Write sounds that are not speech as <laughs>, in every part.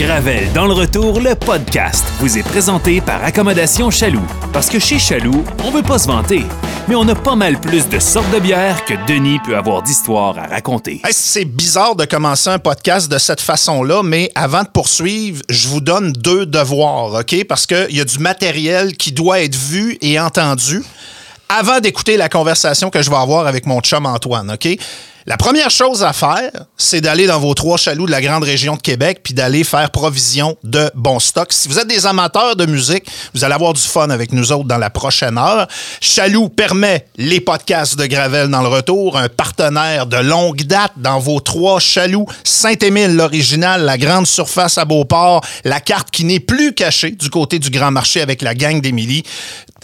Gravel dans le retour, le podcast, vous est présenté par Accommodation Chaloux. Parce que chez Chaloux, on veut pas se vanter, mais on a pas mal plus de sortes de bières que Denis peut avoir d'histoires à raconter. C'est bizarre de commencer un podcast de cette façon-là, mais avant de poursuivre, je vous donne deux devoirs, OK? Parce qu'il y a du matériel qui doit être vu et entendu avant d'écouter la conversation que je vais avoir avec mon chum Antoine, OK? La première chose à faire, c'est d'aller dans vos trois chaloux de la grande région de Québec puis d'aller faire provision de bons stocks. Si vous êtes des amateurs de musique, vous allez avoir du fun avec nous autres dans la prochaine heure. Chaloux permet les podcasts de Gravel dans le retour, un partenaire de longue date dans vos trois chaloux. Saint-Émile, l'original, la grande surface à Beauport, la carte qui n'est plus cachée du côté du Grand Marché avec la gang d'Émilie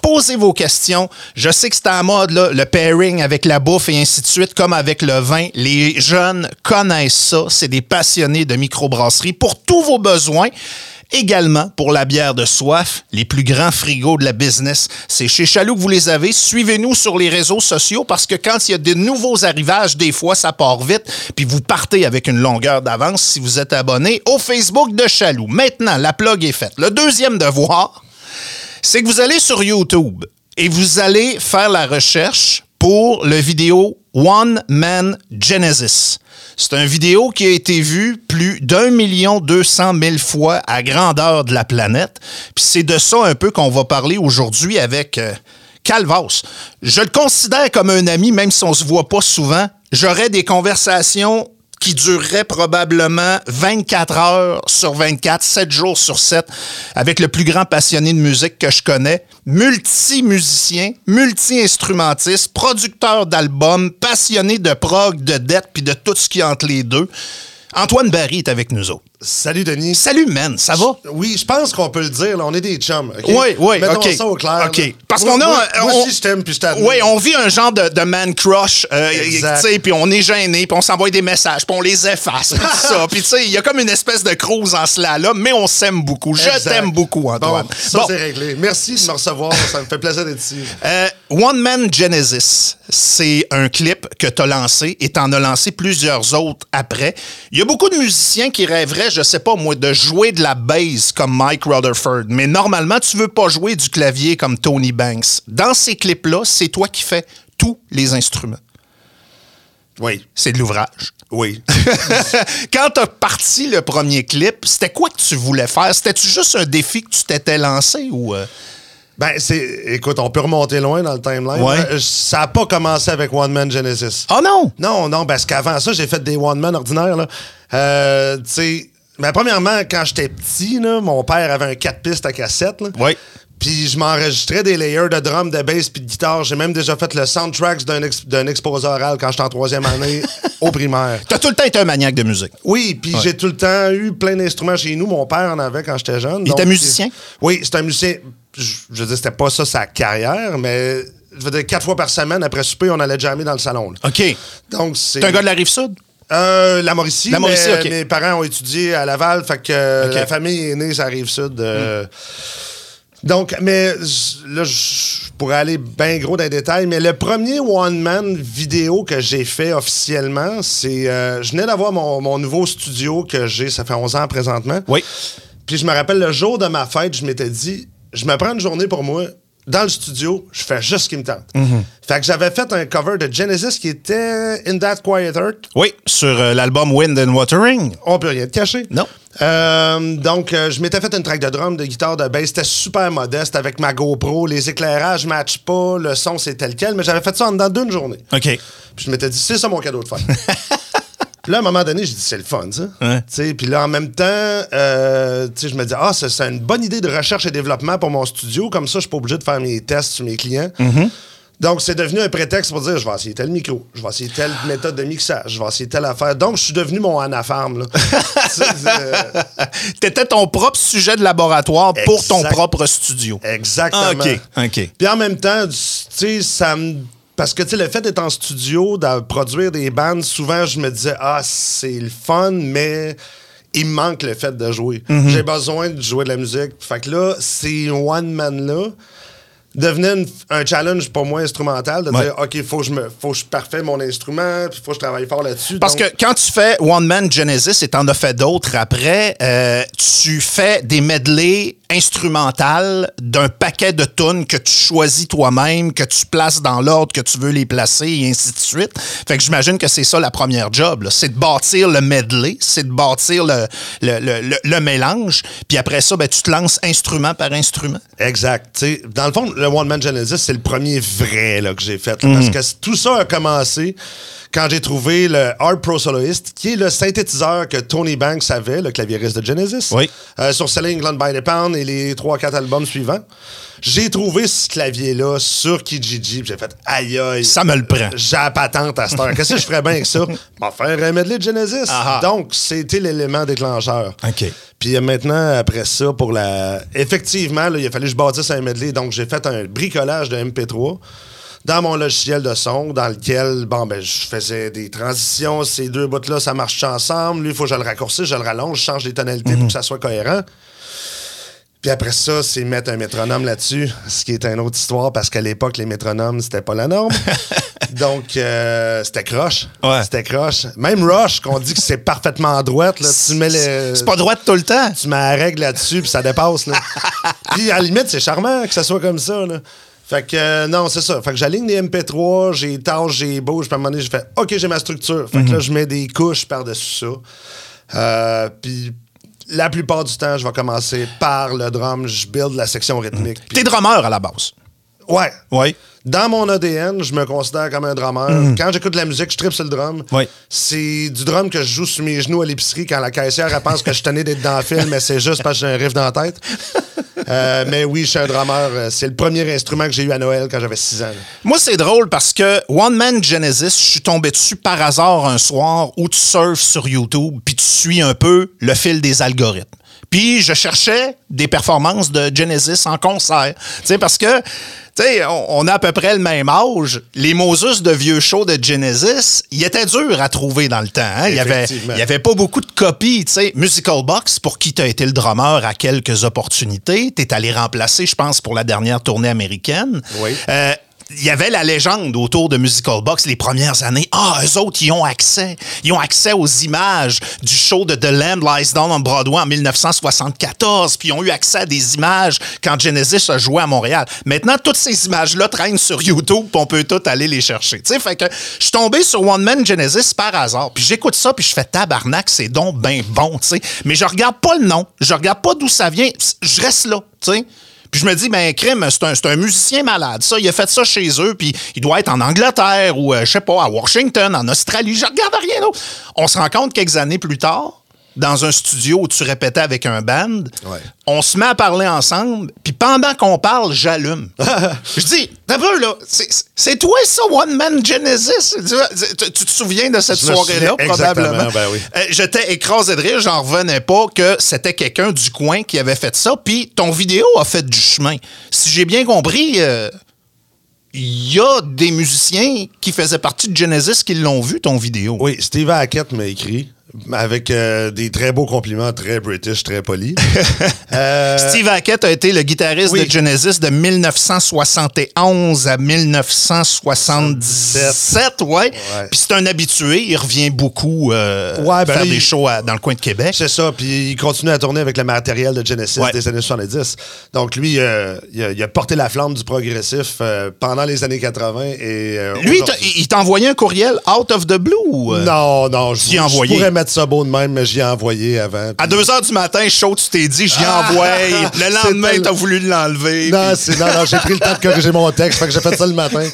posez vos questions. Je sais que c'est en mode, là, le pairing avec la bouffe et ainsi de suite, comme avec le vin. Les jeunes connaissent ça. C'est des passionnés de microbrasserie pour tous vos besoins. Également pour la bière de soif, les plus grands frigos de la business. C'est chez Chaloux que vous les avez. Suivez-nous sur les réseaux sociaux parce que quand il y a des nouveaux arrivages, des fois, ça part vite. Puis vous partez avec une longueur d'avance si vous êtes abonné au Facebook de Chaloux. Maintenant, la plug est faite. Le deuxième devoir, c'est que vous allez sur YouTube et vous allez faire la recherche pour le vidéo One Man Genesis. C'est un vidéo qui a été vu plus d'un million deux cent mille fois à grandeur de la planète. Puis c'est de ça un peu qu'on va parler aujourd'hui avec euh. Je le considère comme un ami, même si on se voit pas souvent. J'aurais des conversations qui durerait probablement 24 heures sur 24, 7 jours sur 7, avec le plus grand passionné de musique que je connais, multi-musicien, multi-instrumentiste, producteur d'albums, passionné de prog, de dette, puis de tout ce qui entre les deux. Antoine Barry est avec nous autres. Salut Denis. Salut man, ça va? Oui, je pense qu'on peut le dire, là, on est des chums. ok? Oui, oui, Mettons OK. ça au clair. OK. là. Parce qu'on a... Moi, un- moi on- aussi, je t'aime puis je t'admire. Oui, on vit un genre de, de man crush, euh, tu sais, puis on est gêné, puis on s'envoie des messages, puis on les efface, puis tout ça. <laughs> Puis tu sais, il y a comme une espèce de cruise en cela là, mais on s'aime beaucoup. Je t'aime beaucoup, Antoine. Bon, ça, Bon. c'est réglé. Merci de me recevoir. ça me fait plaisir d'être ici. Euh, One Man Genesis, c'est un clip que tu as lancé et tu en as lancé plusieurs autres après. Il y a beaucoup de musiciens qui rêveraient, je sais pas moi, de jouer de la bass comme Mike Rutherford, mais normalement, tu veux pas jouer du clavier comme Tony Banks. Dans ces clips-là, c'est toi qui fais tous les instruments. Oui. C'est de l'ouvrage. Oui. <laughs> Quand tu as parti le premier clip, c'était quoi que tu voulais faire? C'était-tu juste un défi que tu t'étais lancé ou... euh? Ben, c'est. Écoute, on peut remonter loin dans le timeline. Ouais. Euh, Ça n'a pas commencé avec One Man Genesis. Oh non! Non, non, parce qu'avant ça, j'ai fait des One Man ordinaires. Là. Euh, tu sais. Mais premièrement, quand j'étais petit, là, mon père avait un 4 pistes à cassette. Là. Oui. Puis je m'enregistrais des layers de drum, de bass puis de guitare. J'ai même déjà fait le soundtrack d'un ex- d'un exposé oral quand j'étais en troisième année <laughs> au primaire. T'as tout le temps été un maniaque de musique. Oui, puis j'ai tout le temps eu plein d'instruments chez nous. Mon père en avait quand j'étais jeune. Il était musicien? Oui, c'était un musicien. Je, je veux dire, c'était pas ça sa carrière, mais je veux dire, quatre fois par semaine, après souper, on allait jammer dans le salon. là. OK. Donc, c'est. T'es un gars de la Rive-Sud? Euh, la Mauricie. La Mauricie, mais ok. Mes parents ont étudié à Laval, fait que euh, la famille est née, ça arrive sud. euh. Donc, mais là, je pourrais aller bien gros dans les détails, mais le premier one-man vidéo que j'ai fait officiellement, c'est. euh, je venais d'avoir mon, mon nouveau studio que j'ai, ça fait 11 ans présentement. Oui. Puis je me rappelle le jour de ma fête, je m'étais dit, je me prends une journée pour moi. Dans le studio, je fais juste ce qui me tente. Mhm. Fait que j'avais fait un cover de Genesis qui était In That Quiet Earth. Oui, sur euh, l'album Wind and Watering. On peut rien te cacher. Non. Euh, donc, euh, je m'étais fait une track de drum, de guitare, de bass. C'était super modeste avec ma GoPro. Les éclairages matchent pas. Le son, c'est tel quel. Mais j'avais fait ça en dedans d'une journée. OK. Puis je m'étais dit, c'est ça mon cadeau de fête. <laughs> Puis là, à un moment donné, j'ai dit, c'est le fun, ça. Ouais. Puis là, en même temps, euh, je me dis, ah, c'est une bonne idée de recherche et développement pour mon studio. Comme ça, je suis pas obligé de faire mes tests sur mes clients. Mm-hmm. Donc, c'est devenu un prétexte pour dire, je vais essayer tel micro, je vais essayer telle méthode de mixage, je vais essayer telle affaire. Donc, je suis devenu mon anafarm, <laughs> c'est- T'étais ton propre sujet de laboratoire pour ton propre studio. Exactement. Ah, OK, OK. Puis en même temps, tu sais, ça me. Parce que, tu sais, le fait d'être en studio, de produire des bandes, souvent, je me disais, ah, c'est le fun, mais il me manque le fait de jouer. Mhm. J'ai besoin de jouer de la musique. Fait que là, ces one-man-là, devenait une- un challenge pour moi instrumental de Ouais. dire OK, faut que je me faut que je parfait mon instrument, puis faut que je travaille fort là-dessus. Parce Donc, que quand tu fais One Man Genesis et t'en as fait d'autres après, euh, tu fais des medleys instrumentales d'un paquet de tunes que tu choisis toi-même, que tu places dans l'ordre que tu veux les placer et ainsi de suite. Fait que j'imagine que c'est ça la première job, c'est de bâtir le medley, c'est de bâtir le, le, le- le- le mélange, puis après ça, ben, tu te lances instrument par instrument. Exact. Dans le fond, le One Man Genesis, c'est le premier vrai là, que j'ai fait. là, Parce que tout ça a commencé quand j'ai trouvé le Art Pro Soloist, qui est le synthétiseur que Tony Banks avait, le claviériste de Genesis, Oui. euh, sur Selling England by the Pound et les 3-4 albums suivants. J'ai trouvé ce clavier-là sur Kijiji, j'ai fait aïe aïe. Ça me le prend. J'ai la patente à cette heure. Qu'est-ce que je ferais bien avec ça? <laughs> M'en faire un medley de Genesis. Ah ah. Donc, c'était l'élément déclencheur. OK. Puis maintenant, après ça, pour la. Effectivement, là, il a fallu que je bâtisse un medley. Donc, j'ai fait un bricolage de MP3 dans mon logiciel de son, dans lequel, bon, ben, je faisais des transitions. Ces deux bouts-là, ça marche ensemble. Lui, il faut que je le raccourcisse, je le rallonge, je change les tonalités pour que ça soit cohérent. Puis après ça, c'est mettre un métronome là-dessus, ce qui est une autre histoire parce qu'à l'époque, les métronomes, c'était pas la norme. <laughs> Donc, euh, c'était croche. Ouais. C'était croche. Même Rush, qu'on dit que c'est parfaitement droite, là, tu mets les. C'est pas droit tout le temps. Tu mets la règle là-dessus, puis ça dépasse. Là. <laughs> puis à la limite, c'est charmant que ça soit comme ça. Là. Fait que euh, non, c'est ça. Fait que j'aligne les MP3, j'ai tâche, j'ai à un moment donné, j'ai fait OK, j'ai ma structure. Fait que là, je mets des couches par-dessus ça. Euh, puis la plupart du temps, je vais commencer par le drum, je build la section rythmique. T'es drummer à la base. Ouais. Oui. Dans mon ADN, je me considère comme un drummer. Quand j'écoute de la musique, je tripe sur le drum. C'est du drum que je joue sur mes genoux à l'épicerie quand la caissière elle pense que je tenais d'être dans le film, mais c'est juste parce que j'ai un riff dans la tête. <laughs> Euh, mais oui, je suis un drummer. Euh, C'est le premier instrument que j'ai eu à Noël quand j'avais 6 ans. là. Moi, c'est drôle parce que One Man Genesis, je suis tombé dessus par hasard un soir où tu surfes sur YouTube puis tu suis un peu le fil des algorithmes. Puis je cherchais des performances de Genesis en concert. Tu sais, parce que, tu sais, on, on a à peu près le même âge. Les Moses de vieux shows de Genesis, ils étaient durs à trouver dans le temps. hein. Il y avait, il y avait pas beaucoup de copies, tu sais. Musical Box, pour qui tu as été le drummer à quelques opportunités, t'es allé remplacer, je pense, pour la dernière tournée américaine. Oui. Euh, il y avait la légende autour de Musical Box les premières années. Ah, eux autres, ils ont accès. Ils ont accès aux images du show de The Lamb Lies Down on Broadway en 1974. Puis ils ont eu accès à des images quand Genesis a joué à Montréal. Maintenant, toutes ces images-là traînent sur YouTube, puis on peut tout aller les chercher. Tu sais, fait que je suis tombé sur One Man Genesis par hasard. Puis j'écoute ça, puis je fais tabarnak, c'est donc ben bon, tu sais. Mais je regarde pas le nom. Je regarde pas d'où ça vient. Je reste là, tu sais. Puis je me dis, ben, crime, c'est un, musicien malade. Ça, il a fait ça chez eux, puis il doit être en Angleterre ou, euh, je sais pas, à Washington, en Australie. Je regarde rien d'autre. On se rend compte quelques années plus tard, dans un studio où tu répétais avec un band, Ouais. on se met à parler ensemble, puis pendant qu'on parle, j'allume. <laughs> je dis, t'as peu, là, c'est- toi ça, One Man Genesis? Tu, te souviens de cette soirée-là, probablement? ben oui. Euh, J'étais écrasé de rire, j'en revenais pas que c'était quelqu'un du coin qui avait fait ça, puis ton vidéo a fait du chemin. Si j'ai bien compris, euh, il y a des musiciens qui faisaient partie de Genesis qui l'ont vu, ton vidéo. Oui, Steve Hackett m'a écrit avec euh, des très beaux compliments, très british, très polis. <laughs> Euh, Steve Hackett a été le guitariste oui. de Genesis de 1971 à 1977, ouais. Puis c'est un habitué, il revient beaucoup euh, Ouais, ben faire des shows à- dans le coin de Québec. C'est ça, puis il continue à tourner avec le matériel de Genesis Ouais. des années 70. Donc lui, euh, il, a, il a porté la flamme du progressif pendant les années 80 et Lui, il t'a- envoyé un courriel out of the blue? Non, non, je, je pourrais mettre ça beau de même, mais j'y ai envoyé avant. À puis- 2 h du matin, chaud, tu t'es dit, j'y Ah! envoie. Le <laughs> lendemain, t'as voulu l'enlever. Non, puis- c'est, non, non, j'ai pris le temps de corriger mon texte, fait que j'ai fait ça le matin. <laughs>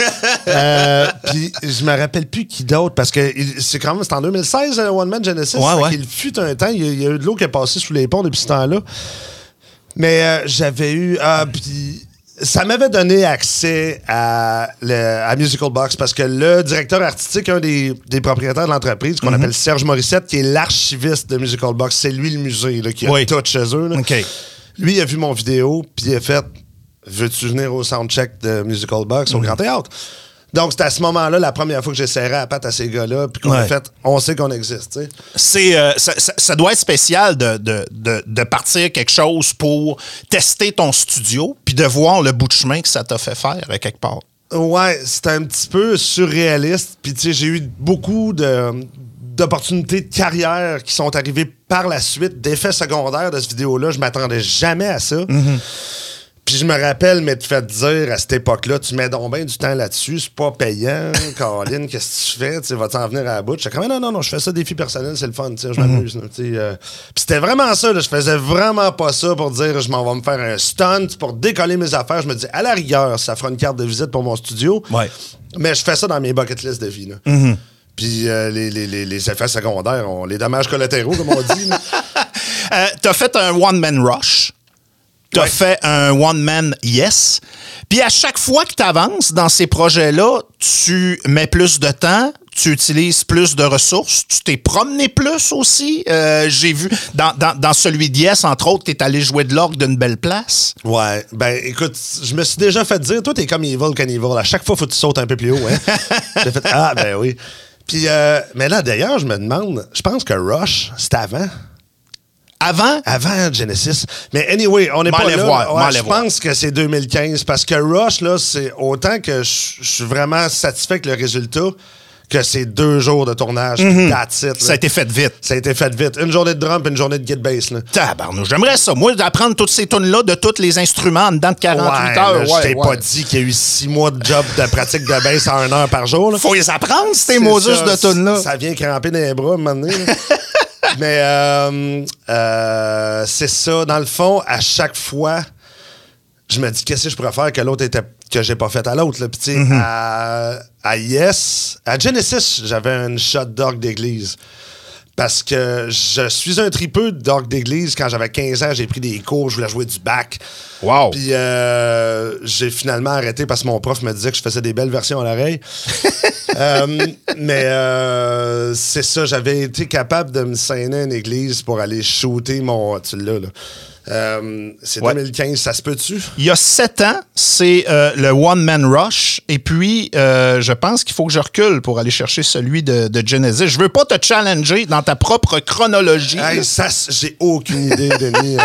Euh, puis je me rappelle plus qui d'autre, parce que il- c'est quand même, c'est en 2016, euh, One Man Genesis. Ouais, fait ouais. qu'il fut un temps, il y, a, il y a eu de l'eau qui est passée sous les ponts depuis ce temps-là. Mais euh, j'avais eu, ah, puis ça m'avait donné accès à, le- à Musical Box, parce que le directeur artistique, un des, des propriétaires de l'entreprise, Mhm. qu'on appelle Serge Morissette, qui est l'archiviste de Musical Box, c'est lui le musée là, qui a Oui. tout chez eux. là. Lui, il a vu mon vidéo, puis il a fait Veux-tu venir au soundcheck de Musical Box au Grand Théâtre? Donc, c'est à ce moment-là, la première fois que j'ai serré la patte à ces gars-là, puis qu'on a fait, on sait qu'on existe. C'est, euh, ça, ça- ça doit être spécial de, de- de- de partir quelque chose pour tester ton studio, puis de voir le bout de chemin que ça t'a fait faire à quelque part. Ouais, c'était un petit peu surréaliste. Puis, tu sais, j'ai eu beaucoup de d'opportunités de carrière qui sont arrivées par la suite, d'effets secondaires de cette vidéo-là. Je m'attendais jamais à ça. Puis je me rappelle m'être fait dire à cette époque-là, tu mets donc bien du temps là-dessus, c'est pas payant, <laughs> Caroline, qu'est-ce que tu fais? Tu sais, vas-tu en venir à la bout? J'étais comme, non, non, non, je fais ça défi personnel, c'est le fun, je m'amuse. tu sais, euh. Puis c'était vraiment ça, là, je faisais vraiment pas ça pour dire, je m'en vais me faire un stunt pour décoller mes affaires. Je me dis, à la rigueur, ça fera une carte de visite pour mon studio. Ouais. Mais je fais ça dans mes bucket list de vie. Là. Puis euh, les, les- les- les effets secondaires, on- les dommages collatéraux, comme on dit. <laughs> Euh, t'as fait un one-man rush. T'as Ouais. fait un one-man yes. Puis à chaque fois que tu avances dans ces projets-là, tu mets plus de temps, tu utilises plus de ressources, tu t'es promené plus aussi. Euh, J'ai vu dans, dans- dans celui de yes, entre autres, tu es allé jouer de l'orgue d'une belle place. Ouais, ben écoute, je me suis déjà fait dire, toi, t'es comme Evil Cannibal. À chaque fois, faut que tu sautes un peu plus haut. Hein? <laughs> J'ai fait, ah, ben oui. Puis, euh, mais là, d'ailleurs, je me demande, je pense que Rush, c'était avant. Avant, Avant Genesis. Mais anyway, on M'en pas là. voir, Ouais, je voir. pense que c'est 2015 parce que Rush, là, c'est autant que je suis vraiment satisfait avec le résultat que c'est deux jours de tournage. puis That's it. ça a été fait vite. Ça a été fait vite. Une journée de drum une journée de git bass. Là. Tabarnouche, j'aimerais ça. Moi, d'apprendre toutes ces tunes-là de tous les instruments en dedans de 48 Ouais, heures. là, je t'ai ouais. pas dit qu'il y a eu six mois de job de pratique de bass à une heure par jour. Là. Faut les apprendre, ces ça, de tunes-là. Ça vient cramper dans les bras, à <laughs> Mais euh, euh, c'est ça. Dans le fond, à chaque fois, je me dis qu'est-ce que je pourrais faire que l'autre était que j'ai pas fait à l'autre. Puis tu sais, Mm-hmm. à, à Yes, à Genesis, j'avais une shot d'orgue d'église. Parce que je suis un tripeux d'orgue d'église. Quand j'avais 15 ans, j'ai pris des cours, je voulais jouer du bac. Wow. Puis euh, j'ai finalement arrêté parce que mon prof me disait que je faisais des belles versions à l'oreille. <laughs> Euh, mais euh, c'est ça, j'avais été capable de me saigner à une église pour aller shooter mon. Tu l'as, là. Euh, c'est Ouais. 2015, ça se peut-tu? Il y a sept ans, c'est euh, le One Man Rush. Et puis, euh, je pense qu'il faut que je recule pour aller chercher celui de, de Genesis. Je veux pas te challenger dans ta propre chronologie. Hey, ça, j'ai aucune idée, Denis.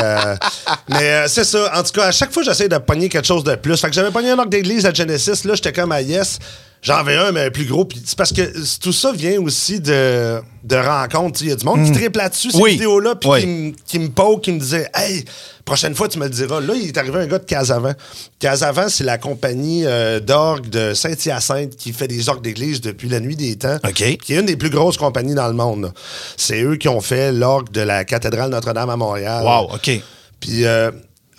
<laughs> mais c'est ça. En tout cas, à chaque fois, j'essaie de pogner quelque chose de plus. Fait que j'avais pogné un arc d'église à Genesis. Là, j'étais comme à Yes. J'en avais un, mais plus gros. Puis c'est parce que tout ça vient aussi de, de rencontres. Il y a du monde qui triple là-dessus, ces Oui. vidéos-là, puis Oui. qui, me- poke, qui me disait Hey, prochaine fois, tu me le diras. Là, il est arrivé un gars de Casavant. Casavant, c'est la compagnie euh, d'orgue de Saint-Hyacinthe qui fait des orgues d'église depuis la nuit des temps. OK. Qui est une des plus grosses compagnies dans le monde. C'est eux qui ont fait l'orgue de la cathédrale Notre-Dame à Montréal. Wow, OK. Puis euh,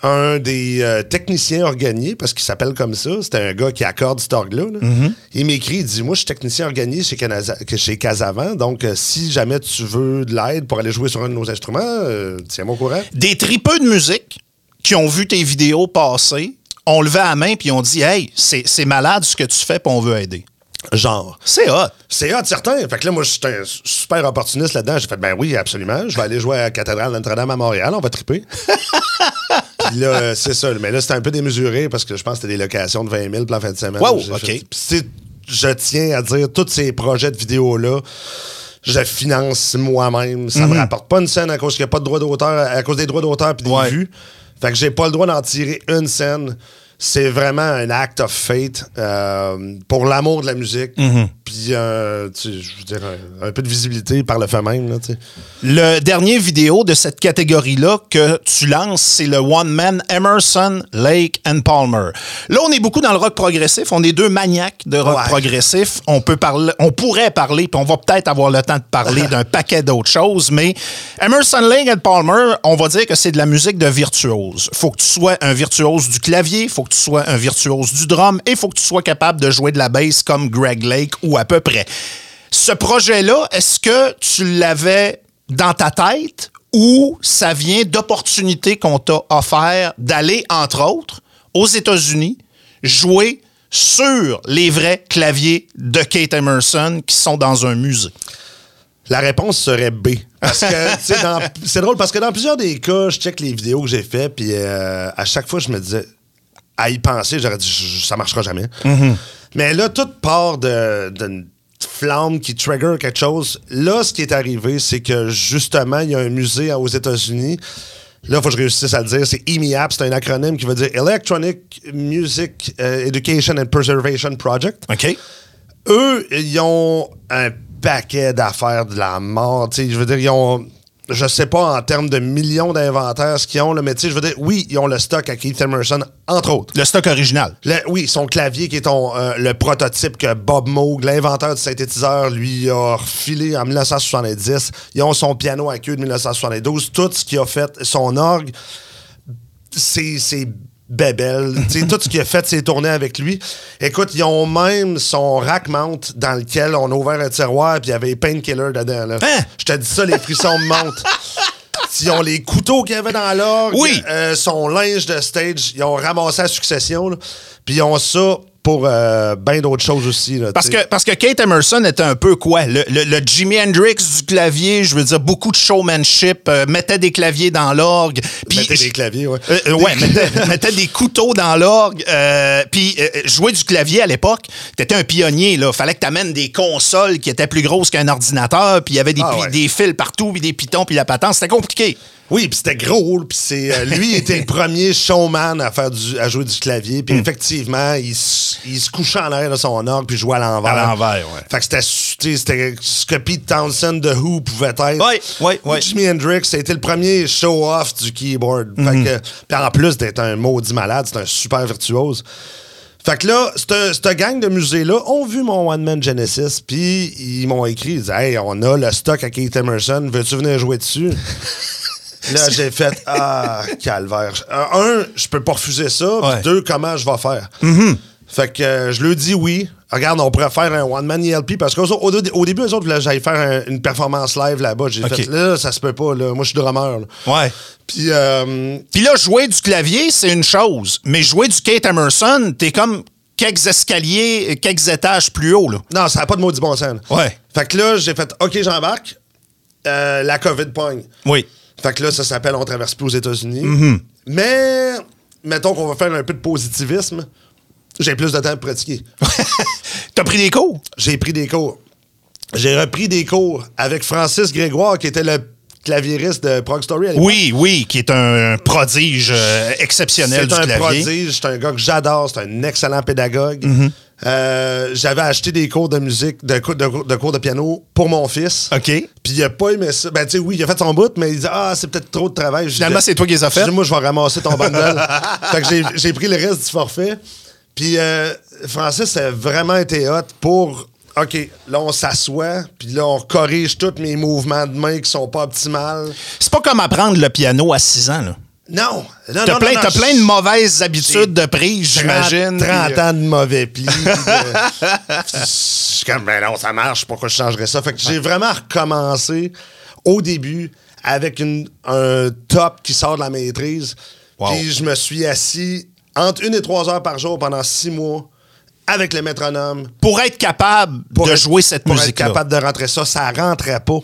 un des euh, techniciens organiers, parce qu'il s'appelle comme ça, c'était un gars qui accorde cet orgue-là. là. Mm-hmm. Il m'écrit, il dit Moi, je suis technicien organier chez, Canasa- que- chez Casavant, donc euh, si jamais tu veux de l'aide pour aller jouer sur un de nos instruments, euh, tiens-moi au courant. Des tripeux de musique qui ont vu tes vidéos passer, ont levé la main puis ont dit Hey, c'est c'est malade ce que tu fais, puis on veut aider. Genre. C'est hot. C'est hot, certain. Fait que là, moi, je suis un super opportuniste là-dedans. J'ai fait, ben oui, absolument. Je vais aller jouer à la cathédrale Notre-Dame à Montréal. On va triper. <laughs> Là, euh, c'est ça. Mais là, c'était un peu démesuré parce que je pense que c'était des locations de 20 000 pour la fin de semaine. Wow, OK. fait- je tiens à dire, tous ces projets de vidéos-là, je finance moi-même. Ça me rapporte pas une scène à cause qu'il n'y a pas de droit d'auteur, à cause des droits d'auteur puis des Ouais. vues. Fait que j'ai pas le droit d'en tirer une scène. C'est vraiment un act of fate euh, pour l'amour de la musique. Puis, euh, je veux dire, un, un peu de visibilité par le fait même. Là. Le dernier vidéo de cette catégorie-là que tu lances, c'est le One Man Emerson, Lake and Palmer. Là, on est beaucoup dans le rock progressif. On est deux maniaques de rock Ouais. progressif. On peut parler, on pourrait parler, puis on va peut-être avoir le temps de parler <laughs> d'un paquet d'autres choses, mais Emerson, Lake and Palmer, on va dire que c'est de la musique de virtuose. Faut que tu sois un virtuose du clavier, faut que tu sois un virtuose du drum, et faut que tu sois capable de jouer de la bass comme Greg Lake ou à peu près. Ce projet-là, est-ce que tu l'avais dans ta tête ou ça vient d'opportunités qu'on t'a offert d'aller, entre autres, aux États-Unis, jouer sur les vrais claviers de Kate Emerson qui sont dans un musée? La réponse serait B. <laughs> C'est drôle parce que dans plusieurs des cas, je check les vidéos que j'ai fait, puis euh, à chaque fois, je me disais, à y penser, j'aurais dit, ça marchera jamais. Mm-hmm. Mais là, tout part de- d'une flamme qui trigger quelque chose. Là, ce qui est arrivé, c'est que justement, il y a un musée aux États-Unis. Là, il faut que je réussisse à le dire. C'est EMEAP, c'est un acronyme qui veut dire Electronic Music euh, Education and Preservation Project OK? eux, ils ont un paquet d'affaires de la mort. tu sais, Je veux dire, ils ont. Je sais pas en termes de millions d'inventaires ce qu'ils ont, là, mais tu sais, je veux dire, oui, ils ont le stock à Keith Emerson, entre autres. Le stock original. Le- oui, son clavier qui est ton, euh, le prototype que Bob Moog, l'inventeur du synthétiseur, lui a refilé en 1970. Ils ont son piano à queue de 1972. Tout ce qu'il a fait, son orgue, c'est sais, tout ce qu'il a fait, c'est tourné avec lui. Écoute, ils ont même son rack mount dans lequel on a ouvert un tiroir puis il y avait Painkiller dedans. Là. Hein? Je te dis ça, les frissons montent. Ils ont les couteaux qu'il y avait dans l'orgue, Oui. euh, son linge de stage, ils ont ramassé à succession, là. puis ils ont ça pour euh, bien d'autres choses aussi. là, Parce que, parce que Kate Emerson était un peu quoi? Le, le- le Jimi Hendrix du clavier, je veux dire, beaucoup de showmanship, euh, mettait des claviers dans l'orgue. puis- Mettez des claviers, ouais. Euh, ouais, mettait, <laughs> mettait des couteaux dans l'orgue. Puis jouer du clavier à l'époque, t'étais un pionnier. là. Fallait que t'amènes des consoles qui étaient plus grosses qu'un ordinateur, puis il y avait des, Ah ouais. des fils partout, puis des pitons, puis la patente. C'était compliqué. Oui, puis c'était gros, puis c'est euh, lui était le premier showman à faire du, à jouer du clavier, Hmm. puis effectivement, il, se- il se couchait en arrière de son orgue puis jouait à l'envers. À l'envers, ouais. Fait que c'était c'était ce que Pete Townsend de Who pouvait être. Ouais, ouais, ouais. Jimi Hendrix, c'était le premier show-off du keyboard. Fait que puis en plus d'être un maudit malade, c'est un super virtuose. Fait que là, cette cette gang de musées-là ont vu mon One Man Genesis, puis ils m'ont écrit, ils disaient, Hey, on a le stock à Keith Emerson, veux-tu venir jouer dessus? <laughs> Là, j'ai fait Ah, calvaire. Euh, Un, je peux pas refuser ça. Ouais. Mm-hmm. Deux, comment je vais faire? Fait que euh, je lui dis oui. Regarde, on pourrait faire un one-man ELP parce qu'au au, au début, eux autres, j'aille faire un- une performance live là-bas. J'ai fait là, ça se peut pas. Là. Moi, je suis drummer. là. Ouais. Puis, euh, Puis là, jouer du clavier, c'est une chose. Mais jouer du Kate Emerson, t'es comme quelques escaliers, quelques étages plus haut. Là. non, ça n'a pas de maudit bon sens. là. Ouais. Fait que là, j'ai fait OK, j'embarque. Euh, la COVID pogne. Oui. Fait que là, ça s'appelle On traverse plus aux États-Unis. Mm-hmm. Mais, mettons qu'on va faire un peu de positivisme. J'ai plus de temps pour pratiquer. <laughs> T'as pris des cours? J'ai pris des cours. J'ai repris des cours avec Francis Grégoire, qui était le claviériste de Prog Story à. Oui, oui, qui est un prodige euh, exceptionnel C'est du un clavier. prodige, c'est un gars que j'adore, c'est un excellent pédagogue. Mm-hmm. Euh, J'avais acheté des cours de musique, de, de cou- de cours de piano pour mon fils. OK. Puis il a pas aimé ça. Ben, tu sais, oui, il a fait son bout, mais il dit Ah, c'est peut-être trop de travail. Finalement, c'est toi qui les as Je dis, faites? Moi, je vais ramasser ton bundle. <laughs> fait que j'ai- j'ai pris le reste du forfait. Puis euh, Francis a vraiment été hot pour. OK, là, on s'assoit, puis là, on corrige tous mes mouvements de main qui sont pas optimales. C'est pas comme apprendre le piano à 6 ans. là. Non! non T'as non, plein, non, t'as plein de mauvaises habitudes de prise, 30 j'imagine. 30 puis, euh, ans de mauvais plis. puis de- <laughs> je suis comme, ben non, ça marche, pourquoi je changerais ça? Fait que j'ai vraiment recommencé au début avec une- un top qui sort de la maîtrise. Wow. Puis je me suis assis entre une et trois heures par jour pendant six mois avec le métronome. Pour être capable Pour de être- jouer cette pour être capable de rentrer ça, ça rentrait pas.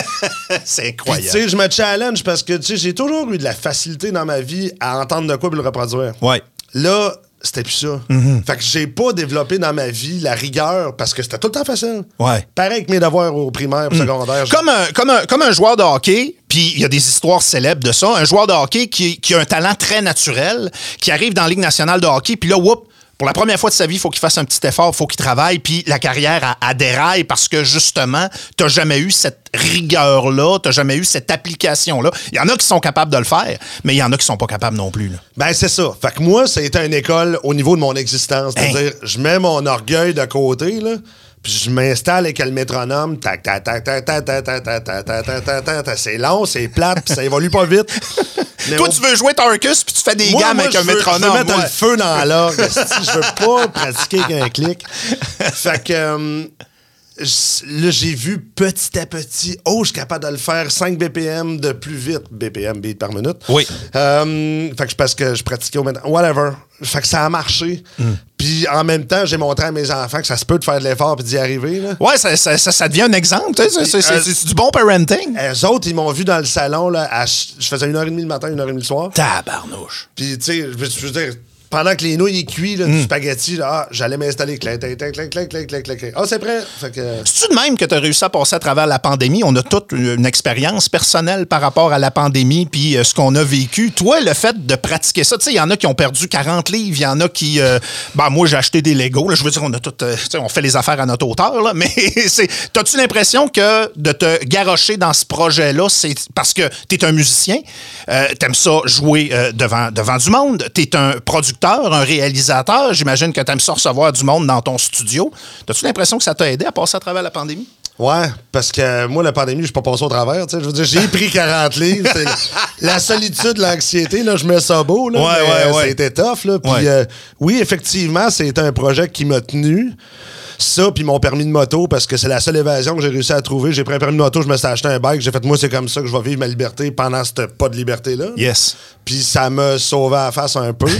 <laughs> C'est incroyable. tu sais, je me challenge parce que, tu sais, j'ai toujours eu de la facilité dans ma vie à entendre de quoi et le reproduire. Ouais. Là, c'était plus ça. Mm-hmm. Fait que j'ai pas développé dans ma vie la rigueur parce que c'était tout le temps facile. Ouais. Pareil que mes devoirs au primaire, au secondaire. Comme un, comme, un, comme un joueur de hockey, puis il y a des histoires célèbres de ça, un joueur de hockey qui, qui a un talent très naturel, qui arrive dans la Ligue nationale de hockey, puis là, whoop, pour la première fois de sa vie, il faut qu'il fasse un petit effort, il faut qu'il travaille, puis la carrière a, a déraille parce que justement, t'as jamais eu cette rigueur-là, t'as jamais eu cette application-là. Il y en a qui sont capables de le faire, mais il y en a qui sont pas capables non plus. là. Ben, c'est ça. Fait que moi, ça a été une école au niveau de mon existence. C'est-à-dire, je mets mon orgueil de côté, là, je m'installe avec le métronome. Tac, tac, tac, tac, tac, tac, tac, tac, tac, tac, tac, tac, tac, tac. C'est long, c'est plate, puis ça évolue pas vite. Toi, tu veux jouer Tarkus, puis tu fais des gammes avec un veux- Je métronome. veux mettre le feu dans l'orgue. je veux pas pratiquer avec un clic. Fait que euh, là, j'ai vu petit à petit, oh, je suis capable de le faire 5 BPM de plus vite. BPM, beat par minute. Oui. Euh, fait que je- parce que je pratiquais au maintenant. Whatever. Fait que ça a marché. Hmm. Puis en même temps, j'ai montré à mes enfants que ça se peut de faire de l'effort puis d'y arriver. Là. Ouais, ça, ça, ça, ça devient un exemple. tu sais, C'est, Euh, du bon parenting. Eux autres, ils m'ont vu dans le salon. Là, à je faisais une heure et demie le matin, une heure et demie le soir. Tabarnouche. Puis, tu sais, je veux dire, pendant que les nouilles est là, du hmm. spaghetti, là, ah, j'allais m'installer. Clin, clin, clin, clin, clin, clin, clin, Ah, c'est prêt. Euh, C'est-tu de même que tu as réussi à passer à travers la pandémie? On a toute une expérience personnelle par rapport à la pandémie puis euh, ce qu'on a vécu. Toi, le fait de pratiquer ça, tu sais, il y en a qui ont perdu 40 livres, il y en a qui. Euh, ben, moi, j'ai acheté des Legos. Je veux dire, on a tout. On fait les affaires à notre hauteur, là, <laughs> mais c'est. T'as-tu l'impression que de te garocher dans ce projet-là, c'est parce que tu es un musicien, tu t'aimes ça jouer devant, devant du monde, t'es un producteur un réalisateur, j'imagine que t'aimes ça recevoir du monde dans ton studio. T'as-tu l'impression que ça t'a aidé à passer à travers la pandémie? Ouais, parce que moi, la pandémie, je suis pas passé au travers. tu. Je veux dire, j'ai pris 40 livres. C'est <laughs> La solitude, l'anxiété, là, je mets ça beau. Là, Ouais, mais, ouais, ouais. C'était tough. Là, puis, Ouais. euh, oui, effectivement, c'était un projet qui m'a tenu. Ça, puis mon permis de moto, parce que c'est la seule évasion que j'ai réussi à trouver. J'ai pris un permis de moto, je me suis acheté un bike. J'ai fait, moi, c'est comme ça que je vais vivre ma liberté pendant cette pas de liberté-là. Yes. Puis ça m'a sauvé la face un peu. <laughs>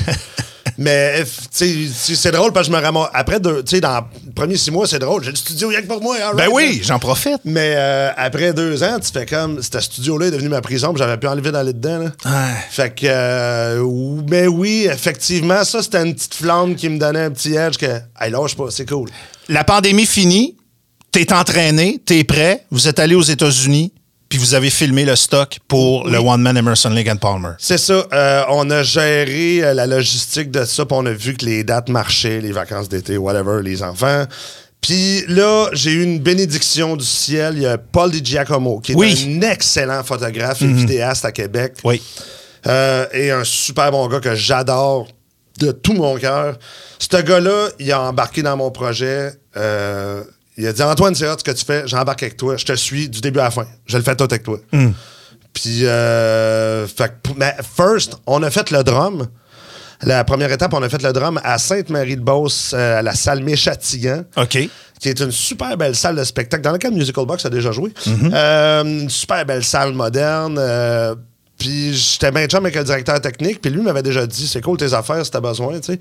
Mais c'est drôle parce que je me ramasse. Après, deux- tu sais, dans les premiers six mois, c'est drôle. J'ai le studio rien que pour moi. Ben oui, j'en profite. Mais euh, après deux ans, tu fais comme. Ce studio-là est devenu ma prison, puis j'avais pu enlever d'aller dedans. Là. Ouais. Fait que. euh, mais oui, effectivement, ça, c'était une petite flamme qui me donnait un petit edge que. Hey, lâche pas, c'est cool. La pandémie finie, t'es entraîné, t'es prêt, vous êtes allé aux États-Unis, puis vous avez filmé le stock pour le One Man Emerson Lake and Palmer. C'est ça. euh, on a géré euh, la logistique de ça, puis on a vu que les dates marchaient, les vacances d'été, whatever, les enfants. Puis là, j'ai eu une bénédiction du ciel. Il y a Paul Di Giacomo, qui est Oui. un excellent photographe et vidéaste à Québec. Oui. Euh, et un super bon gars que j'adore de tout mon cœur. Ce gars-là, il a embarqué dans mon projet. Il a dit Antoine, c'est hot ce que tu fais, j'embarque avec toi, je te suis du début à la fin. Je le fais tout avec toi. Puis, euh, fait mais first, on a fait le drum. La première étape, on a fait le drum à Sainte-Marie-de-Beauce, euh, à la salle Méchatigan OK. qui est une super belle salle de spectacle dans laquelle Musical Box a déjà joué. Mhm. Euh, une super belle salle moderne. euh, puis j'étais bien chum avec le directeur technique, puis lui m'avait déjà dit c'est cool tes affaires si t'as besoin, tu sais.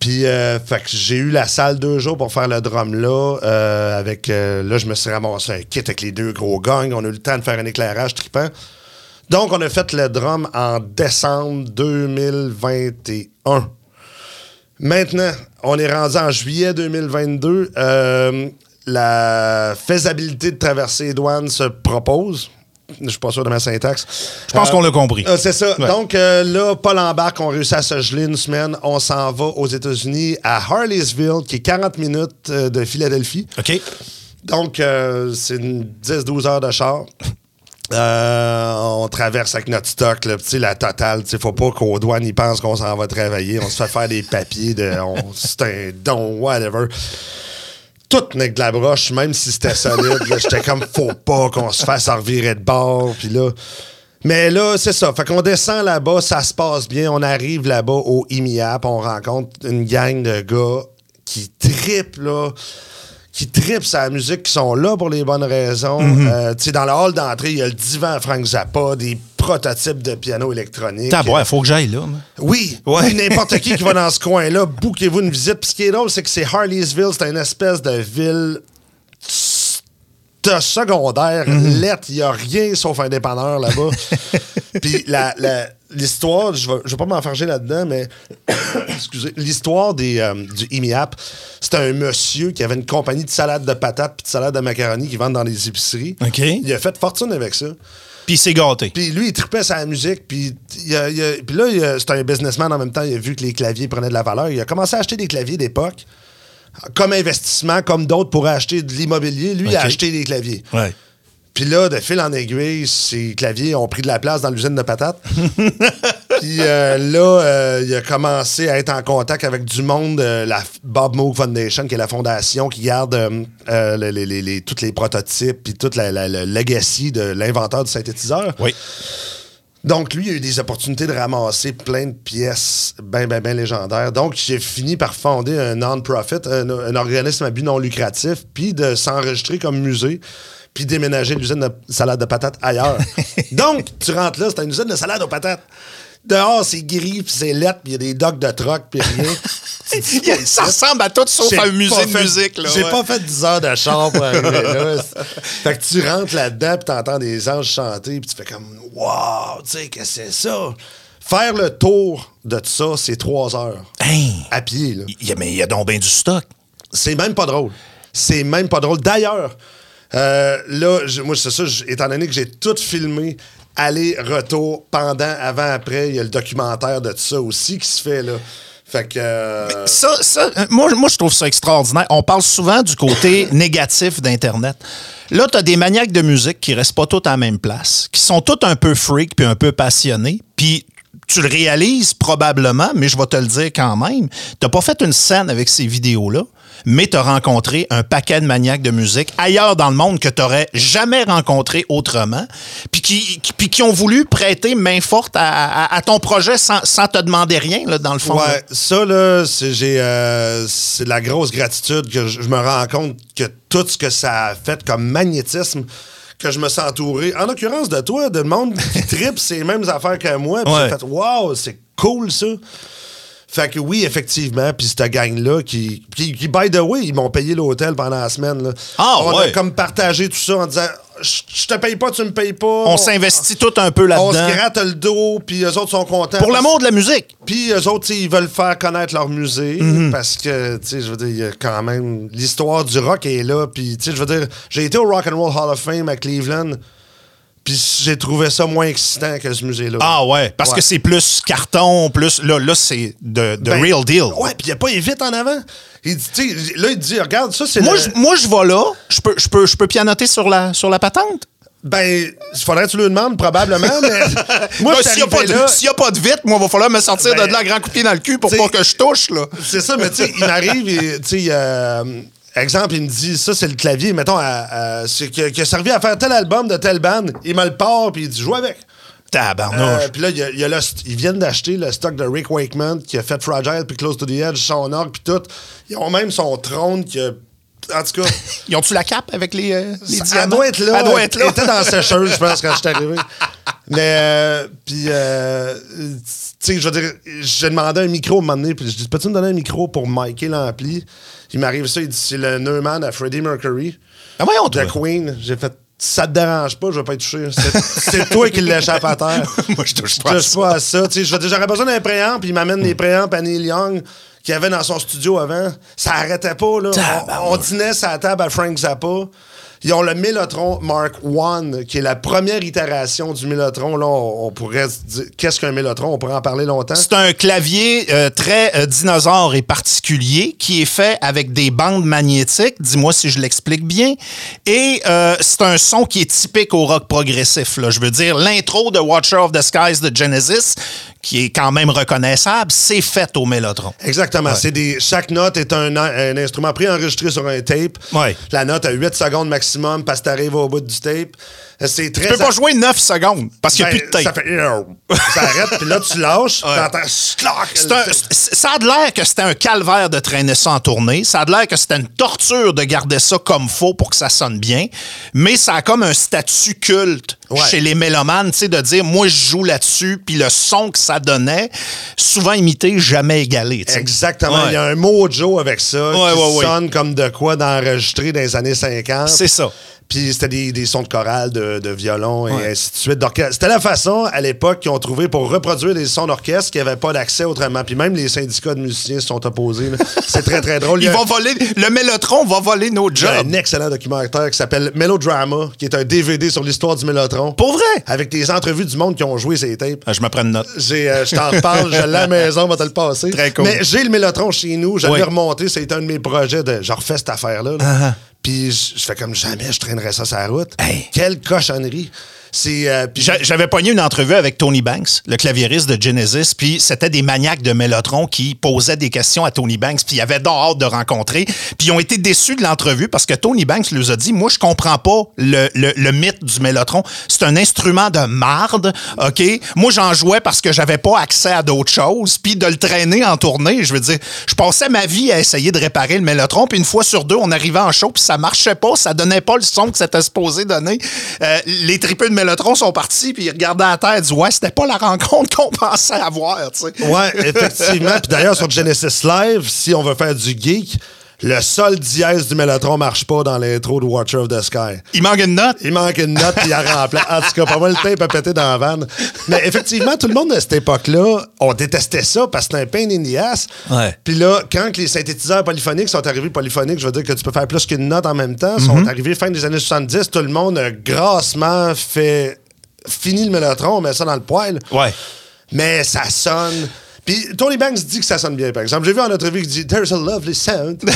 Puis euh, j'ai eu la salle deux jours pour faire le drum là. euh, avec euh, là, je me suis ramassé un kit avec les deux gros gangs. On a eu le temps de faire un éclairage trippant. Donc, on a fait le drum en décembre 2021. Maintenant, on est rendu en juillet 2022. Euh, la faisabilité de traverser les douanes se propose. Je suis pas sûr de ma syntaxe. Je pense qu'on l'a compris. Euh, c'est ça. Ouais. Donc euh, là, Paul embarque, on réussit à se geler une semaine. On s'en va aux États-Unis, à Harleysville, qui est 40 minutes euh, de Philadelphie. OK. Donc, euh, c'est une 10-12 heures de char. Euh, on traverse avec notre stock, là, la totale. Il faut pas qu'aux douanes ils pensent qu'on s'en va travailler. On se fait faire des papiers de c'est un don, whatever. Tout n'est de la broche, même si c'était solide. J'étais comme, faut pas qu'on se fasse revirer de bord. Puis là. Mais là, c'est ça. Fait qu'on descend là-bas, ça se passe bien. On arrive là-bas au IMIAP, on rencontre une gang de gars qui tripent, là qui tripent sa musique, qui sont là pour les bonnes raisons. Euh, tu sais, dans le hall d'entrée, il y a le divan Frank Zappa, des prototypes de piano électronique. T'as il faut que j'aille là. moi. Oui, Ouais. <laughs> n'importe qui qui va dans ce <laughs> coin-là, bouquez-vous une visite. Puis ce qui est drôle, c'est que c'est Harleysville, c'est une espèce de ville de secondaire, Mhm. lettre, il n'y a rien sauf un dépanneur là-bas. <laughs> Puis la- la- l'histoire, je ne vais pas m'enfarger là-dedans, mais <coughs> excusez, l'histoire des, euh, du IMIAP, c'est un monsieur qui avait une compagnie de salade de patates puis de salade de macaroni qui vendent dans les épiceries. OK. Il a fait fortune avec ça. Puis il s'est gâté. Puis lui, il tripait sa musique. Puis, il a- il a- puis là, c'est un businessman en même temps. Il a vu que les claviers prenaient de la valeur. Il a commencé à acheter des claviers d'époque. Comme investissement, comme d'autres pourraient acheter de l'immobilier. Lui, il a acheté des claviers. Ouais. Puis là, de fil en aiguille, ces claviers ont pris de la place dans l'usine de patates. <laughs> Puis euh, là, euh, il a commencé à être en contact avec du monde, euh, la Bob Moog Foundation, qui est la fondation qui garde les, les- les- les- tous les prototypes puis toute la, la- le legacy de l'inventeur du synthétiseur. Oui. Donc, lui, il a eu des opportunités de ramasser plein de pièces bien, bien, bien légendaires. Donc, j'ai fini par fonder un non-profit, un, un organisme à but non lucratif, puis de s'enregistrer comme musée, puis déménager l'usine de salade de patates ailleurs. <laughs> Donc, tu rentres là, c'est une usine de salade aux patates. Dehors, c'est gris, puis c'est lettre, puis il y a des docks de troc, puis rien. <laughs> Ça ressemble à tout sauf à un musée de musique. là, J'ai ouais. pas fait 10 heures de char pour arriver là. <laughs> Fait que tu rentres là-dedans, puis t'entends des anges chanter, puis tu fais comme, wow, tu sais, qu'est-ce que c'est ça? Faire le tour de ça, c'est trois heures. Hein? À pied, là. Il y a- mais il y a donc bien du stock. C'est même pas drôle. C'est même pas drôle. D'ailleurs, euh, là, moi, c'est ça, étant donné que j'ai tout filmé, aller, retour, pendant, avant, après, il y a le documentaire de tout ça aussi qui se fait, là. Fait que. euh, Ça, ça, euh, moi, moi, je trouve ça extraordinaire. On parle souvent du côté <laughs> négatif d'Internet. Là, tu as des maniaques de musique qui restent pas tous à la même place, qui sont tous un peu freak puis un peu passionnés. Puis tu le réalises probablement, mais je vais te le dire quand même. Tu pas fait une scène avec ces vidéos-là, mais tu as rencontré un paquet de maniaques de musique ailleurs dans le monde que tu n'aurais jamais rencontré autrement, puis qui, qui- puis qui ont voulu prêter main forte à, à- à ton projet sans, sans te demander rien, là, dans le fond. là. Ouais, ça, là, c'est, euh, c'est la grosse gratitude que je, je me rends compte que tout ce que ça a fait comme magnétisme, que je me sens entouré, en l'occurrence de toi, de monde qui <laughs> tripe ces mêmes affaires que moi, puis Ouais. j'ai fait « Wow, c'est cool, ça! » Fait que oui, effectivement, puis cette gang-là qui, qui, qui, by the way, ils m'ont payé l'hôtel pendant la semaine. Là. Ah, On a comme partagé tout ça en disant « Je te paye pas, tu me payes pas. » On s'investit tout un peu On là-dedans. se gratte le dos, puis eux autres sont contents. Pour l'amour de la musique. Puis eux autres, ils veulent faire connaître leur musée Mhm. parce que, tu sais, je veux dire, il y a quand même l'histoire du rock est là. Puis, tu sais, je veux dire, j'ai été au Rock and Roll Hall of Fame à Cleveland. Puis j'ai trouvé ça moins excitant que ce musée-là. Ah ouais, parce Ouais. que c'est plus carton, plus. Là, là c'est de, de Ben, real deal. Ouais, puis il a pas vite en avant. Il dit, là, il dit, regarde, ça, c'est Moi, le- moi, je vais là. Je peux, je peux, je peux pianoter sur la, sur la patente. Ben, il faudrait que tu le demandes, probablement, mais <laughs> moi, suis S'il n'y a, là... a pas de vite, moi, il va falloir me sortir Ben, de là, grand coup de pied dans le cul pour pas que je touche. là. C'est ça, mais tu sais, il m'arrive, et, tu sais, euh, exemple, il me dit, ça, c'est le clavier, mettons, à- à- qui a servi à faire tel album de telle bande. Il me le part, puis il dit, joue avec. Tabarnouche. Euh, puis là, il y a- il y a le st- ils viennent d'acheter le stock de Rick Wakeman qui a fait Fragile puis Close to the Edge, son orgue puis tout. Ils ont même son trône qui a. En tout cas, <laughs> Ils ont-tu la cape avec les, euh, les elle doit être là. Elle doit être là. Elle était dans la sécheuse, je pense, quand je suis <laughs> arrivé. Mais, euh, puis, euh, tu sais, je veux dire, j'ai demandé un micro à un moment donné, puis je dis, peux-tu me donner un micro pour micer l'ampli? Il m'arrive ça, il dit, c'est le Neumann à Freddie Mercury. Ah, voyons, de toi. Queen. J'ai fait, ça te dérange pas, je vais pas être touché. C'est- <laughs> toi qui l'échappe à terre. <laughs> Moi, je touche Je pas à touche pas à ça. Je J'aurais besoin d'un préamp, puis il m'amène les préamps à Neil Young qu'il avait dans son studio avant. Ça arrêtait pas. Là. On, on dînait sur la table à Frank Zappa. Ils ont le Mellotron Mark I, qui est la première itération du Mellotron. Là, on, pourrait dire, qu'est-ce qu'un Mellotron? On pourrait en parler longtemps. C'est un clavier euh, très euh, dinosaure et particulier qui est fait avec des bandes magnétiques. Dis-moi si je l'explique bien. Et euh, c'est un son qui est typique au rock progressif. Là. Je veux dire, l'intro de Watcher of the Skies de Genesis, qui est quand même reconnaissable, c'est fait au Mellotron. Exactement. C'est des, chaque note est un, un instrument préenregistré sur un tape. Ouais. La note a 8 secondes maximum parce que t'arrives au bout du tape. C'est très. Tu peux pas jouer 9 secondes parce qu'il n'y a Ben, plus de tape. Ça fait. Ça arrête, puis là, tu lâches, t'entends. Ça a de l'air que c'était un calvaire de traîner ça en tournée. Ça a de l'air que c'était une torture de garder ça comme faux pour que ça sonne bien. Mais ça a comme un statut culte Ouais. chez les mélomanes, tu sais, de dire moi je joue là-dessus, puis le son que ça donnait, souvent imité, jamais égalé. Exactement. Ouais. Il y a un mojo avec ça Ouais, qui sonne comme de quoi d'enregistrer dans les années 50. C'est ça. Puis c'était des, des sons de chorale, de, de violon et ainsi de suite. d'orchestre. C'était la façon, à l'époque, qu'ils ont trouvé pour reproduire des sons d'orchestre qui n'avaient pas d'accès autrement. Puis même les syndicats de musiciens se sont opposés. <laughs> C'est très, très drôle. Ils a- vont voler, le mélotron va voler nos il y a jobs. un excellent documentaire qui s'appelle Melodrama, qui est un DVD sur l'histoire du Mélotron. Pour vrai? Avec des entrevues du monde qui ont joué ces tapes. Ah, je me prends une note. Euh, je t'en reparle, je l'ai <laughs> à la maison, on va te le passer. Très cool. Mais j'ai le Mélotron chez nous, j'avais Oui. remonté, c'était un de mes projets de je refais cette affaire-là. là. Ah, ah. Puis je je fais comme jamais je traînerais ça sur la route. Hey. Quelle cochonnerie. C'est. euh, puis- J'avais pogné une entrevue avec Tony Banks, le claviériste de Genesis, puis c'était des maniaques de Mellotron qui posaient des questions à Tony Banks, puis ils avaient hâte de rencontrer. Puis ils ont été déçus de l'entrevue parce que Tony Banks leur a dit Moi, je comprends pas le, le- le mythe du Mellotron. C'est un instrument de marde, OK? Moi, j'en jouais parce que j'avais pas accès à d'autres choses, puis de le traîner en tournée, je veux dire, je passais ma vie à essayer de réparer le Mellotron, puis une fois sur deux, on arrivait en show, puis ça marchait pas, ça donnait pas le son que c'était supposé donner. Euh, les tripeux de Mellotron sont partis, puis ils regardaient à terre, ils disaient Ouais, c'était pas la rencontre qu'on <laughs> pensait avoir, tu. Ouais, effectivement. Puis d'ailleurs, sur Genesis Live, si on veut faire du geek, Le sol dièse du Mellotron marche pas dans l'intro de Watcher of the Sky. Il manque une note. Il manque une note, puis il a rempli. En tout cas, pas mal le tape a pété dans la vanne. Mais effectivement, tout le monde à cette époque-là, on détestait ça parce que c'était un pain in the ass. Ouais. Puis là, quand les synthétiseurs polyphoniques sont arrivés polyphoniques, je veux dire que tu peux faire plus qu'une note en même temps, sont Mhm. arrivés fin des années 70, tout le monde a grassement fait. Fini le Mellotron, on met ça dans le poêle. Ouais. Mais ça sonne. Puis Tony Banks dit que ça sonne bien, par exemple. J'ai vu en entrevue qu'il dit There's a lovely sound. <laughs> But,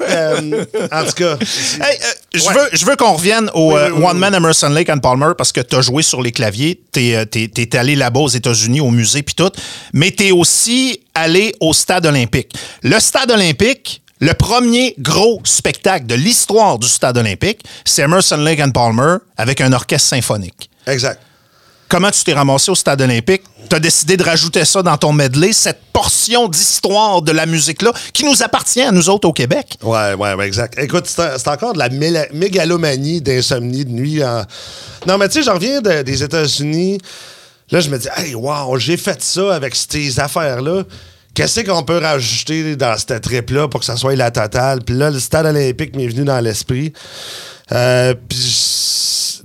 euh, en tout cas. Hey, euh, je Ouais. veux, je veux qu'on revienne au Oui, euh, oui, oui, One Man Emerson Lake and Palmer parce que tu as joué sur les claviers, tu es, allé là-bas aux États-Unis, au musée puis tout, mais tu es aussi allé au Stade olympique. Le Stade olympique, le premier gros spectacle de l'histoire du Stade olympique, c'est Emerson Lake and Palmer avec un orchestre symphonique. Exact. Comment tu t'es ramassé au Stade olympique? Tu as décidé de rajouter ça dans ton medley, cette portion d'histoire de la musique-là qui nous appartient à nous autres au Québec. Ouais, ouais, ouais, exact. Écoute, c'est encore de la mégalomanie d'insomnie de nuit. Non, mais tu sais, je reviens de- des États-Unis. Là, je me dis, hey, wow, j'ai fait ça avec ces affaires-là. Qu'est-ce qu'on peut rajouter dans cette trip-là pour que ça soit la totale? Puis là, le stade olympique m'est venu dans l'esprit. Euh, tu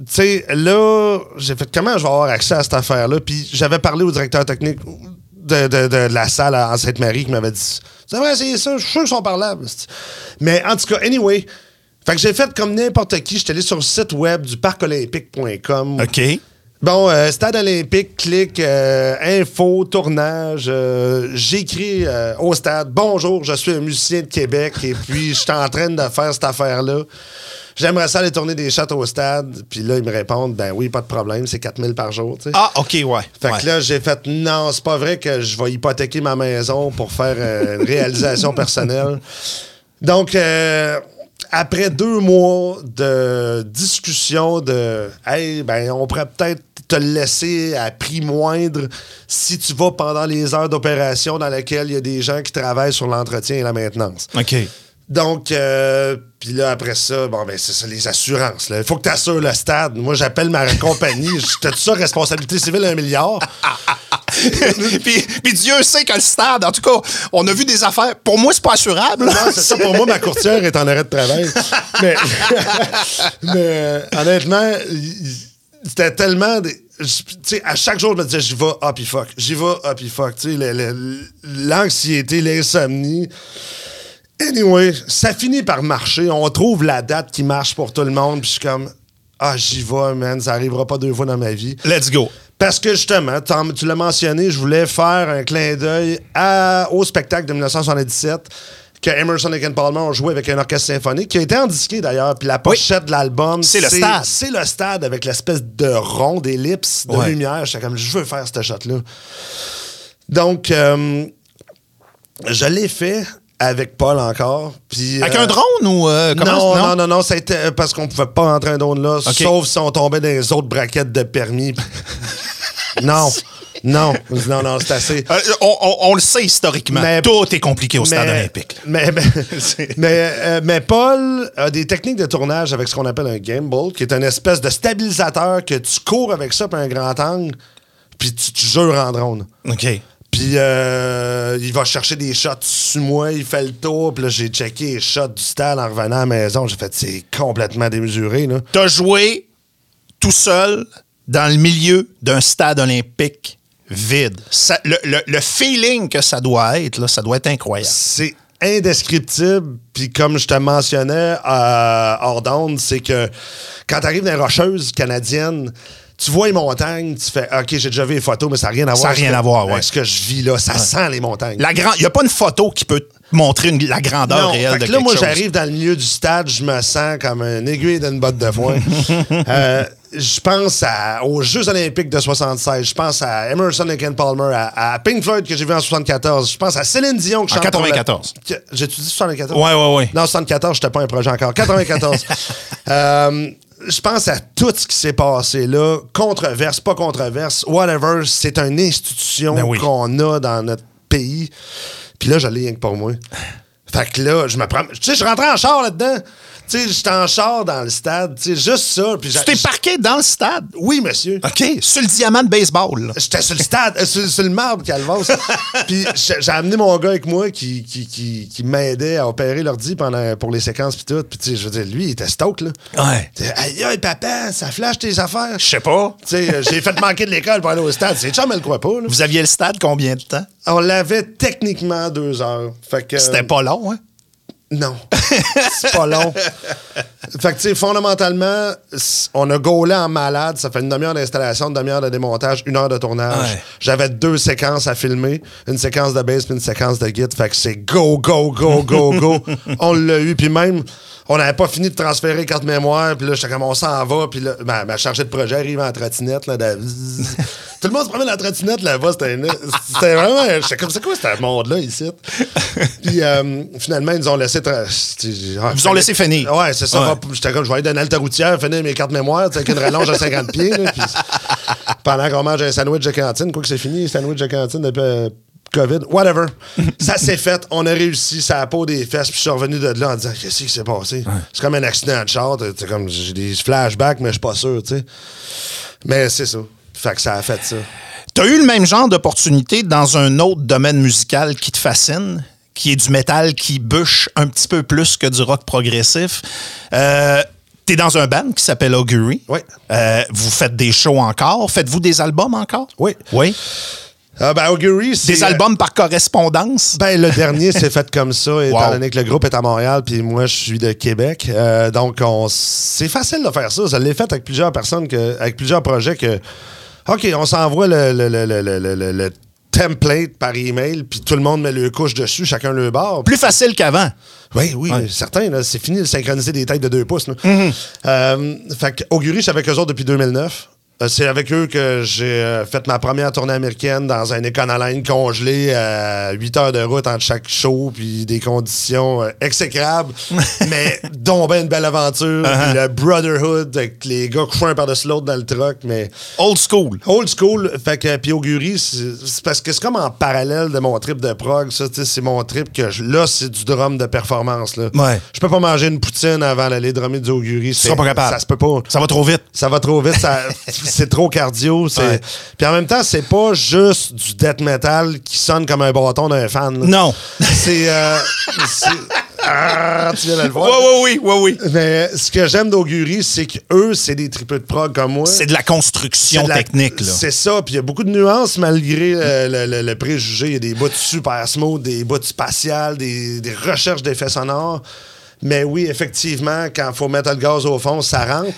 sais, là, j'ai fait comment je vais avoir accès à cette affaire-là? Puis j'avais parlé au directeur technique de, de- de la salle en Sainte-Marie qui m'avait dit C'est vrai, c'est ça, je suis sûr qu'ils sont parlables. Mais en tout cas, anyway, fait que j'ai fait comme n'importe qui. J'étais allé sur le site web du parcolympique.com. OK. Bon, euh, Stade olympique, clic, euh, info, tournage. euh, J'écris euh, au stade Bonjour, je suis un musicien de Québec et puis je suis en train de faire cette affaire-là. J'aimerais ça aller tourner des shots au stade. Puis là, ils me répondent Ben oui, pas de problème, c'est 4000 par jour. Ah, OK, ouais. Fait Ouais. que là, j'ai fait non, c'est pas vrai que je vais hypothéquer ma maison pour faire une réalisation personnelle. Donc, après deux mois de discussion de Hey, ben, on pourrait peut-être te le laisser à prix moindre si tu vas pendant les heures d'opération dans lesquelles il y a des gens qui travaillent sur l'entretien et la maintenance. OK. Donc, euh, puis là, après ça, bon, ben, c'est ça, les assurances. Il faut que tu assures le stade. Moi, j'appelle ma compagnie. <laughs> J'étais ça, responsabilité civile, un milliard. <laughs> puis, puis Dieu sait que le stade, en tout cas, on a vu des affaires. Pour moi, c'est pas assurable. Non, c'est ça. Pour moi, ma courtière est en arrêt de travail. <laughs> Mais, mais, euh, honnêtement, c'était tellement. des- je- sais, à chaque jour, je me disais, j'y vais, ah, puis fuck. J'y vais, ah, puis fuck. L'anxiété, l'insomnie. Anyway, ça finit par marcher. On trouve la date qui marche pour tout le monde. Puis je suis comme, ah, j'y vais, man. Ça arrivera pas deux fois dans ma vie. Let's go. Parce que justement, tu l'as mentionné, je voulais faire un clin d'œil au spectacle de 1977 que Emerson et Ken Palmer ont joué avec un orchestre symphonique qui a été indiqué d'ailleurs. Puis la pochette de l'album, C'est le stade. C'est le stade avec l'espèce de rond d'ellipse de Ouais. lumière. J'étais comme, je veux faire cette shot-là. Donc, euh, je l'ai fait avec Paul encore. Puis, Avec euh, un drone ou euh, comment non, ça- non, non, non, c'était parce qu'on pouvait pas entrer un drone là, sauf si on tombait dans les autres braquettes de permis. <laughs> non, non, non, non, c'est assez. Euh, on, on- on le sait historiquement. Mais- Tout est compliqué au stade Mais- olympique. Mais, mais, <laughs> mais, euh, mais Paul a des techniques de tournage avec ce qu'on appelle un gimbal, qui est une espèce de stabilisateur que tu cours avec ça par un grand angle, puis tu, tu jures en drone. OK. Puis euh, il va chercher des shots sur moi, il fait le tour, puis là j'ai checké les shots du stade en revenant à la maison, j'ai fait c'est complètement démesuré là. T'as joué tout seul dans le milieu d'un stade olympique vide. Ça- le, le- le feeling que ça doit être, là, ça doit être incroyable. C'est indescriptible. Puis comme je te mentionnais euh, hors d'onde, c'est que quand tu arrives dans les rocheuses canadiennes, tu vois les montagnes, tu fais OK, j'ai déjà vu les photos, mais ça n'a rien à voir. Ça a avec rien que- à voir, ouais. avec ce que je vis là, ça sent les montagnes. La grand- Il n'y a pas une photo qui peut te montrer une- la grandeur Non, réelle fait de là, quelque moi, chose. j'arrive dans le milieu du stade, je me sens comme un aiguille d'une botte de foin. <laughs> Euh, je pense à- aux Jeux olympiques de 76, je pense à Emerson et Ken Palmer, à, à Pink Floyd que j'ai vu en 74, je pense à Céline Dion que En chante pour la- 94. Que- J'ai-tu dit 74? Ouais, ouais, ouais. Non, 74, j'étais pas un projet encore. 94. <laughs> Euh, je pense à tout ce qui s'est passé là. Controverse, pas controverse, whatever. C'est une institution Ben oui. qu'on a dans notre pays. Puis là, je l'ai rien que pour moi. Fait que là, je me prends. Tu sais, je rentrais en char là-dedans. Tu sais, j'étais en char dans le stade, tu sais, juste ça. Puis Tu t'es parqué dans le stade? Oui, monsieur. OK, sur le diamant de baseball. J'étais sur le stade, euh, sur, sur le marbre, Calvas. <laughs> Puis j'ai amené mon gars avec moi qui, qui, qui, qui m'aidait à opérer l'ordi pendant pour les séquences puis tout. Puis tu sais, je veux dire, lui, il était stoked, là. Ouais. Aïe, aïe, papa, ça flash tes affaires? Je sais pas. Tu sais, euh, j'ai fait manquer de l'école pour aller au stade. C'est chum, elle le croit pas, là. Vous aviez le stade combien de temps? On l'avait techniquement deux heures. Fait que. C'était pas long, hein? Non. C'est pas long. Fait que, tu sais, fondamentalement, on a gaulé en malade. Ça fait une demi-heure d'installation, une demi-heure de démontage, une heure de tournage. Ouais. J'avais deux séquences à filmer. Une séquence de bass puis une séquence de git. Fait que c'est go, go, go, go, go. <laughs> on l'a eu. Puis même, on n'avait pas fini de transférer les cartes mémoire. Puis là, j'étais comme, on s'en va. Puis là, ma, ma chargée de projet arrive en trottinette. Là, de- <laughs> Tout le monde se promène en trottinette là-bas. C'était c'était vraiment... J'étais comme, c'est quoi ce monde-là ici? <laughs> Puis euh, finalement, ils nous ont laissé... tra- Ils vous ont laissé finir. Ouais, c'est ça. Ouais. J'étais comme, je vais aller donner une routière, finir mes cartes mémoire, tu sais, avec une rallonge de 50 pieds. là, puis pendant qu'on mange un sandwich de cantine, quoi que c'est fini, sandwich de cantine depuis euh, COVID, whatever. ça s'est fait, on a réussi, ça a peau des fesses, puis je suis revenu de là en disant, qu'est-ce qui s'est passé? C'est comme un accident de char, t'es comme, j'ai des flashbacks, mais je suis pas sûr, tu sais. Mais c'est ça. Fait que ça a fait ça. T'as eu le même genre d'opportunité dans un autre domaine musical qui te fascine, qui est du métal qui bûche un petit peu plus que du rock progressif. Euh, T'es dans un band qui s'appelle Augury. Oui. Euh, vous faites des shows encore. Faites-vous des albums encore? Oui. Oui. Ah, ben, Augury, c'est. Des albums par correspondance? Ben, le dernier s'est fait comme ça, <laughs> étant Wow. donné que le groupe est à Montréal, puis moi, je suis de Québec. Euh, donc, on, c'est facile de faire ça. Ça l'est fait avec plusieurs personnes, que, avec plusieurs projets que. OK, on s'envoie le, template par email, puis tout le monde met le couche dessus, chacun le bord. Plus facile qu'avant. Oui, oui, Ouais. certain. C'est fini de synchroniser des têtes de deux pouces. là. Mm-hmm. Euh, fait que Augury, je suis avec eux autres depuis 2009. Euh, C'est avec eux que j'ai euh, fait ma première tournée américaine dans un Econoline congelé à 8 heures de route entre chaque show, puis des conditions euh, exécrables, <laughs> mais dont ben une belle aventure. Puis Le brotherhood avec les gars couchant un par-dessus l'autre dans le truck, mais Old school. Old school, fait que puis Augury, c'est parce que c'est comme en parallèle de mon trip de prog, ça, c'est mon trip que je- là, c'est du drum de performance. Là. Ouais. Je peux pas manger une poutine avant d'aller drummer du. Tu seras pas capable. Ça se peut pas. Ça va trop vite. Ça va trop vite, ça- <laughs> <laughs> c'est trop cardio. Ouais. Puis en même temps, c'est pas juste du death metal qui sonne comme un bâton d'un fan. là. Non. C'est. euh, Ah, tu viens de le voir. oui, oui, oui. Mais ce que j'aime d'Augury, c'est qu'eux, c'est des tripeux de prog comme moi. C'est de la construction de la- technique, là. C'est ça, puis il y a beaucoup de nuances malgré le, le- le- le préjugé. Il y a des bouts super smooth, des bouts spatiales, des, des recherches d'effets sonores. Mais oui, effectivement, quand il faut mettre le gaz au fond, ça rentre.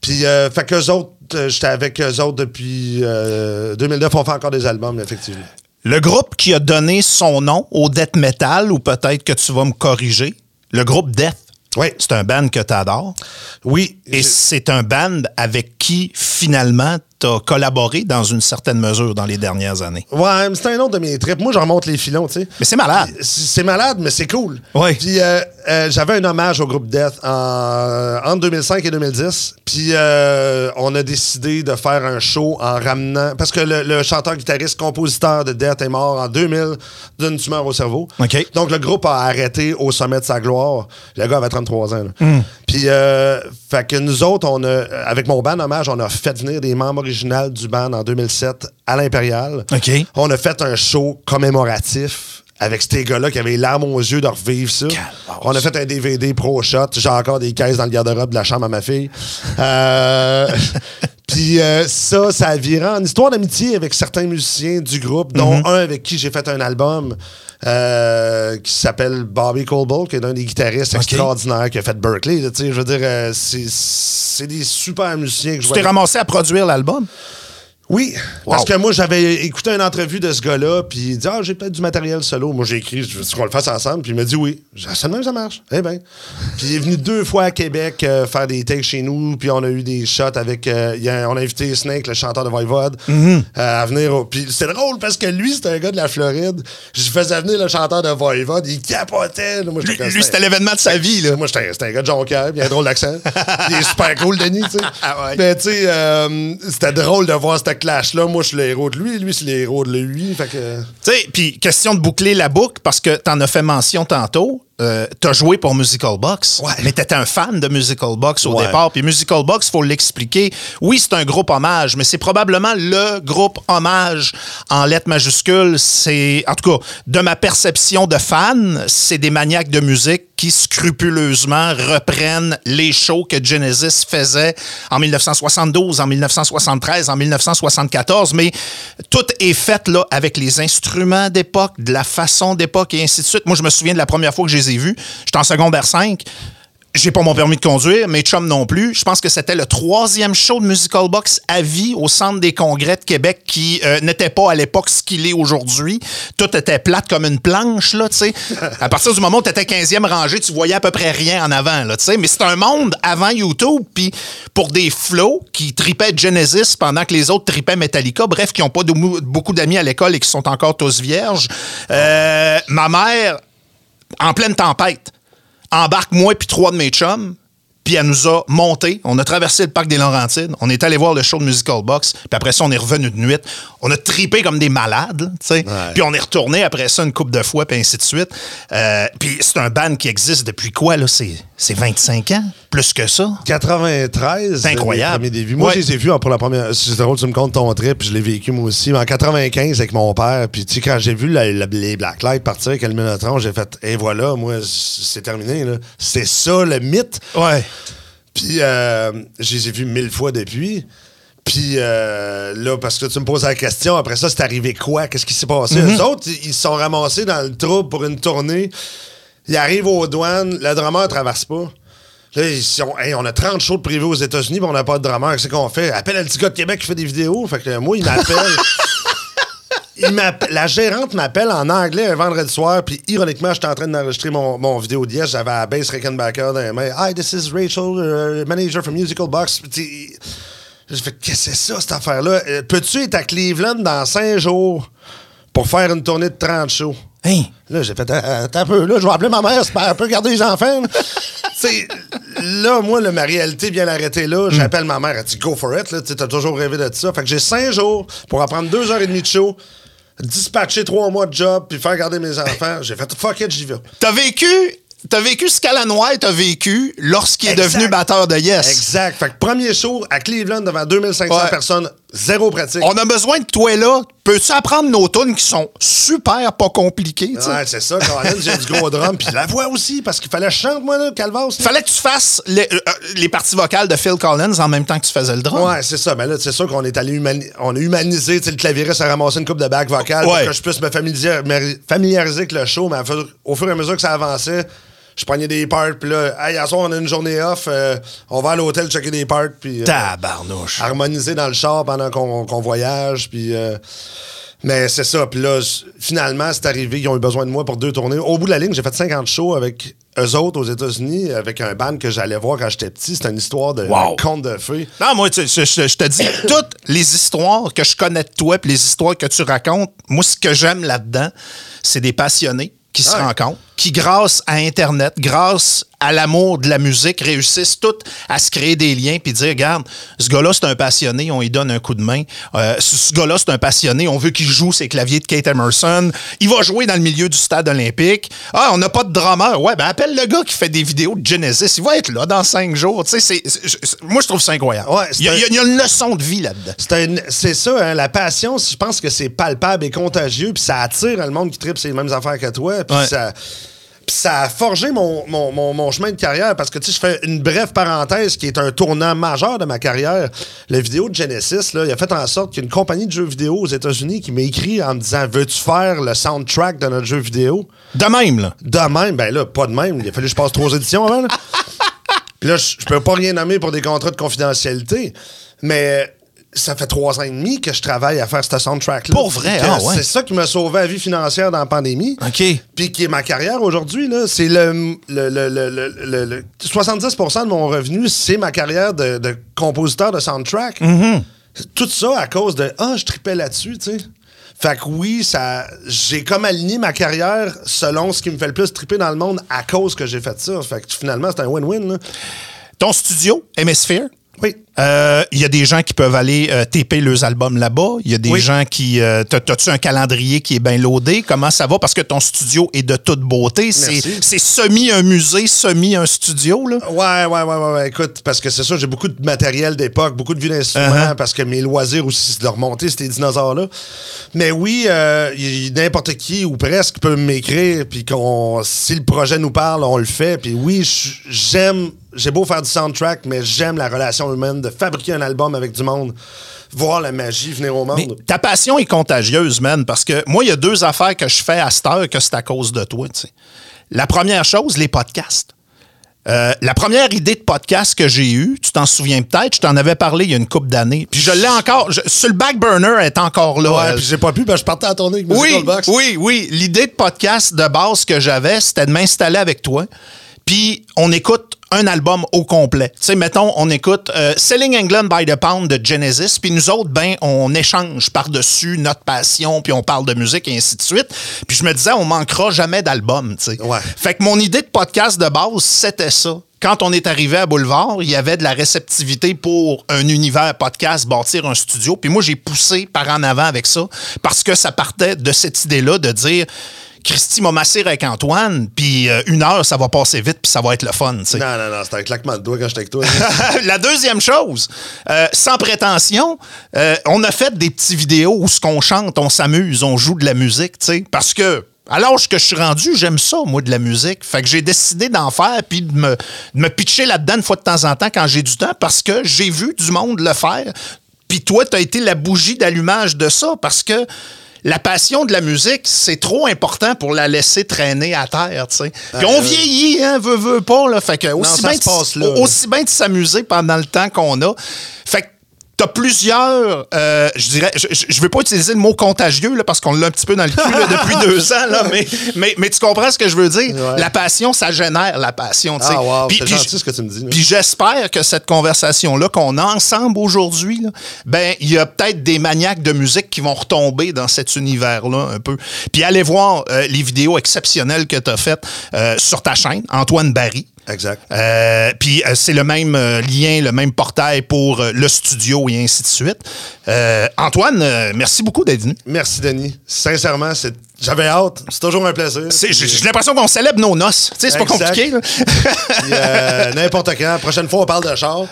Puis, euh, fait qu'eux autres, j'étais avec eux autres depuis euh, 2009. On fait encore des albums, effectivement. Le groupe qui a donné son nom au death metal, ou peut-être que tu vas me corriger, le groupe Death. Oui. C'est un band que tu adores. Oui. Et c'est un band avec qui, finalement, tu as collaboré dans une certaine mesure dans les dernières années. Ouais, mais c'est un autre de mes trips. Moi, je remonte les filons, tu sais. Mais c'est malade. C'est malade, mais c'est cool. Oui. Puis euh, euh, j'avais un hommage au groupe Death en, entre 2005 et 2010. Puis euh, on a décidé de faire un show en ramenant. Parce que le, le chanteur, guitariste, compositeur de Death est mort en 2000 d'une tumeur au cerveau. OK. Donc le groupe a arrêté au sommet de sa gloire. Le gars avait 33 ans. Hmm. Puis, euh, fait que nous autres, on a, avec mon band hommage, on a fait venir des membres originaux du band en 2007 à l'Impérial. OK. On a fait un show commémoratif avec ces gars-là qui avaient les larmes aux yeux de revivre ça. On a fait un DVD pro shot. J'ai encore des caisses dans le garde-robe de la chambre à ma fille. Euh, <laughs> Puis euh, ça, ça a viré en histoire d'amitié avec certains musiciens du groupe, dont Mhm. un avec qui j'ai fait un album euh, qui s'appelle Bobby Colbold, qui est un des guitaristes extraordinaires qui a fait Berkeley. là, tu sais, je veux dire, euh, c'est- des super musiciens que je Tu t'es ramassé à produire l'album? Oui, Wow. parce que moi, j'avais écouté une entrevue de ce gars-là, puis il dit Ah, j'ai peut-être du matériel solo. Moi, j'ai écrit Je veux qu'on le fasse ensemble. Puis il m'a dit Oui. J'ai dit, ça, même, ça marche. Eh bien. Puis il est venu deux fois à Québec euh, faire des takes chez nous, puis on a eu des shots avec. euh, il y a- on a invité Snake, le chanteur de Voivode, Mm-hmm. euh, à venir. au- Puis c'est drôle parce que lui, c'était un gars de la Floride. Je faisais venir le chanteur de Voivode, il capotait. Moi, Lui, c'était l'événement de sa vie, là. moi, j'étais c'était un gars de Jonquière, puis il a un drôle d'accent. <laughs> il est super cool, Denis, tu sais. Ah ouais. Mais tu sais, euh, c'était drôle de voir ce clash-là. Moi, je suis le héros de lui, lui, c'est le héros de lui. Tu sais, puis question de boucler la boucle, parce que tu en as fait mention tantôt. Euh, t'as joué pour Musical Box, Ouais. mais t'étais un fan de Musical Box au Ouais. départ. Puis Musical Box, faut l'expliquer. Oui, c'est un groupe hommage, mais c'est probablement le groupe hommage en lettres majuscules. C'est, en tout cas, de ma perception de fan, c'est des maniaques de musique qui scrupuleusement reprennent les shows que Genesis faisait en 1972, en 1973, en 1974, mais tout est fait là avec les instruments d'époque, de la façon d'époque et ainsi de suite. Moi, je me souviens de la première fois que je les ai vus. J'étais en secondaire 5. J'ai pas mon permis de conduire, mes chums non plus. Je pense que c'était le troisième show de Musical Box à vie au Centre des congrès de Québec qui euh, n'était pas à l'époque ce qu'il est aujourd'hui. Tout était plate comme une planche, là, tu sais. <laughs> À partir du moment où tu étais 15e rangée, tu voyais à peu près rien en avant, là, tu sais. Mais c'est un monde avant YouTube, puis pour des flots qui tripaient Genesis pendant que les autres tripaient Metallica, bref, qui n'ont pas de- beaucoup d'amis à l'école et qui sont encore tous vierges. Euh, ma mère, en pleine tempête, embarque moi puis trois de mes chums, puis elle nous a monté. On a traversé le parc des Laurentides. On est allé voir le show de Musical Box. Puis après ça, on est revenu de nuit. On a tripé comme des malades, tu sais. Puis on est retourné après ça une coupe de fois, puis ainsi de suite. Euh, puis c'est un band qui existe depuis quoi, là? C'est c'est 25 ans? Plus que ça? 93. C'est incroyable. les débuts. Moi, Ouais. je les ai vus pour la première. C'est drôle, tu me comptes ton trip, puis je l'ai vécu moi aussi. Mais en 95 avec mon père, puis tu sais, quand j'ai vu la- la- les Blacklight partir avec le Minotron, j'ai fait, et voilà, moi, c'est terminé. là. C'est ça le mythe. Ouais. Puis euh, je les ai vus mille fois depuis. Puis euh, là, parce que tu me poses la question, après ça, c'est arrivé quoi? Qu'est-ce qui s'est passé? Mm-hmm. Eux autres, ils se sont ramassés dans le trouble pour une tournée. Ils arrivent aux douanes, le drummer traverse pas. Là, Hey, on a 30 shows de privé aux États-Unis, puis on n'a pas de drummer. Qu'est-ce qu'on fait? Appelle le petit gars de Québec qui fait des vidéos. Fait que moi, il m'appelle. <laughs> Il la gérante m'appelle en anglais un vendredi soir, puis ironiquement, j'étais en train d'enregistrer mon, mon vidéo d'hier, j'avais la bass Rickenbacker dans les mains. Hi, this is Rachel, uh, manager from Musical Box. J'ai fait, qu'est-ce que c'est ça, cette affaire-là? Euh, Peux-tu être à Cleveland dans cinq jours? Pour faire une tournée de 30 shows? Hein? Là, j'ai fait, euh, attends un peu, là, je vais appeler ma mère, c'est pas un peu garder les enfants. <laughs> là. Moi, là, ma réalité vient l'arrêter là. J'appelle ma mère, elle dit, go for it, tu toujours rêvé de ça. Fait que j'ai cinq jours pour apprendre deux heures et demie de show, dispatcher trois mois de job, puis faire garder mes enfants. J'ai fait, fuck it, j'y vais. T'as vécu... T'as vécu ce qu'Alan t'as vécu lorsqu'il est devenu batteur de Yes. Exact. Fait que premier show à Cleveland devant 2500 Ouais. personnes, zéro pratique. On a besoin de toi là. Peux-tu apprendre nos tunes qui sont super pas compliquées, tu sais? Ouais, c'est ça, Colin, j'ai du gros drum, puis la voix aussi, parce qu'il fallait que je chante, moi, là, Calvas. là. Fallait que tu fasses les, euh, les parties vocales de Phil Collins en même temps que tu faisais le drum. Ouais, c'est ça. Mais là, c'est sûr qu'on est allé humani- on a humanisé. Tu sais, le clavieriste a ramassé une coupe de back vocale Ouais. pour que je puisse me familiariser, me familiariser avec le show. Mais au fur et à mesure que ça avançait, je prenais des parts. Puis là, hey, à soir, on a une journée off. euh, on va à l'hôtel checker des parts. Puis euh, Tabarnouche. harmoniser dans le char pendant qu'on voyage. Puis. euh, mais c'est ça. Puis là, finalement, c'est arrivé. Ils ont eu besoin de moi pour deux tournées. Au bout de la ligne, j'ai fait 50 shows avec eux autres aux États-Unis, avec un band que j'allais voir quand j'étais petit. C'était une histoire de Wow. conte de fées. Non, moi, tu- je, je- je te dis, <coughs> toutes les histoires que je connais de toi puis les histoires que tu racontes, moi, ce que j'aime là-dedans, c'est des passionnés qui se Ouais. rencontrent, qui, grâce à Internet, grâce à l'amour de la musique, réussissent toutes à se créer des liens puis dire, regarde, ce gars-là, c'est un passionné, on lui donne un coup de main. Euh, ce gars-là, c'est un passionné, on veut qu'il joue ses claviers de Kate Emerson. Il va jouer dans le milieu du stade olympique. Ah, on n'a pas de drummer. Ouais, ben appelle le gars qui fait des vidéos de Genesis. Il va être là dans cinq jours. Tu sais, c'est- moi, je trouve ça incroyable. Ouais, il, y a, un- il y a une leçon de vie là-dedans. C'est un- c'est ça, hein, la passion, je pense que c'est palpable et contagieux, puis ça attire le monde qui tripe ces mêmes affaires que toi, puis Ouais. ça... ça a forgé mon, mon, mon- mon chemin de carrière parce que, tu sais, je fais une brève parenthèse qui est un tournant majeur de ma carrière. La vidéo de Genesis, là, il a fait en sorte qu'il y a une compagnie de jeux vidéo aux États-Unis qui m'a écrit en me disant Veux-tu faire le soundtrack de notre jeu vidéo? De même, là. De même, ben là, pas de même. Il a fallu que je passe trois éditions avant. là. <laughs> Puis là, je je peux pas rien nommer pour des contrats de confidentialité, mais ça fait trois ans et demi que je travaille à faire ce soundtrack-là. Pour vrai? Ah ouais. C'est ça qui m'a sauvé la vie financière dans la pandémie. OK. Puis qui est ma carrière aujourd'hui, là. C'est le, le, le, le, le- le- le- 70% de mon revenu, c'est ma carrière de, de compositeur de soundtrack. Mm-hmm. Tout ça à cause de Ah, je tripais là-dessus, tu sais. Fait que oui, ça, j'ai comme aligné ma carrière selon ce qui me fait le plus triper dans le monde à cause que j'ai fait ça. Fait que finalement, c'est un win-win. Ton studio, Hemisphere, Oui. Euh, Il y a des gens qui peuvent aller euh, taper leurs albums là-bas. Il y a des Oui. gens qui... euh, t'as- T'as-tu un calendrier qui est bien loadé? Comment ça va? Parce que ton studio est de toute beauté. C'est semi un musée, semi un studio. Là. Ouais, ouais, ouais, ouais, ouais. Écoute, parce que c'est ça, j'ai beaucoup de matériel d'époque, beaucoup de vieux d'instruments, Uh-huh. parce que mes loisirs aussi, c'est de remonter ces dinosaures-là. Mais oui, euh, n'importe qui ou presque peut m'écrire, puis si le projet nous parle, on le fait. Puis oui, j'aime, j'ai beau faire du soundtrack, mais j'aime la relation humaine, de fabriquer un album avec du monde, voir la magie venir au monde. Mais ta passion est contagieuse, man, parce que moi, il y a deux affaires que je fais à cette heure que c'est à cause de toi. tu sais. La première chose, les podcasts. Euh, la première idée de podcast que j'ai eue, tu t'en souviens peut-être, je t'en avais parlé il y a une couple d'années. Puis je l'ai encore. je- sur le back burner, elle est encore là. Ouais, elle. puis j'ai pas pu, ben, je partais à tourner avec Oui, Box. oui, oui. L'idée de podcast de base que j'avais, c'était de m'installer avec toi. Puis on écoute un album au complet. Tu sais, mettons, on écoute euh, Selling England by the Pound de Genesis, puis nous autres, ben, on échange par-dessus notre passion, puis on parle de musique et ainsi de suite. Puis je me disais, on manquera jamais d'album, tu sais. Ouais. Fait que mon idée de podcast de base, c'était ça. Quand on est arrivé à Boulevard, il y avait de la réceptivité pour un univers podcast, bâtir un studio. Puis moi, j'ai poussé par en avant avec ça parce que ça partait de cette idée-là de dire Christy m'a massé avec Antoine, puis euh, une heure, ça va passer vite, puis ça va être le fun. tu sais. Non, non, non, c'était un claquement de doigts quand j'étais avec toi. <laughs> la deuxième chose, euh, sans prétention, euh, on a fait des petits vidéos où ce qu'on chante, on s'amuse, on joue de la musique, tu sais, parce que à l'âge que je suis rendu, j'aime ça, moi, de la musique. Fait que j'ai décidé d'en faire puis de me, de me pitcher là-dedans une fois de temps en temps quand j'ai du temps parce que j'ai vu du monde le faire. Puis toi, tu as été la bougie d'allumage de ça parce que la passion de la musique, c'est trop important pour la laisser traîner à terre, tu sais. Puis on Euh, vieillit, hein, veut, veut pas, là. Fait que aussi bien de- là. aussi bien de s'amuser pendant le temps qu'on a. Fait que T'as plusieurs, euh, je dirais, je, je- veux pas utiliser le mot contagieux là, parce qu'on l'a un petit peu dans le cul là, depuis <laughs> deux ans, là, mais, mais, mais tu comprends ce que je veux dire? Ouais. La passion, ça génère la passion. Ah, wow, Puis- gentil ce que tu me dis. Puis j'espère que cette conversation-là qu'on a ensemble aujourd'hui, là, ben il y a peut-être des maniaques de musique qui vont retomber dans cet univers-là un peu. Puis allez voir euh, les vidéos exceptionnelles que tu as faites euh, sur ta chaîne, Antoine Barry. Exact. Euh, puis euh, c'est le même euh, lien, le même portail pour le studio et ainsi de suite. Antoine, merci beaucoup d'être venu. Merci, Denis. Sincèrement, c'est... j'avais hâte. C'est toujours un plaisir. J'ai l'impression qu'on célèbre nos noces. Tu sais, c'est pas compliqué. Puis, euh, <laughs> N'importe quand. La prochaine fois, on parle de char. ouais,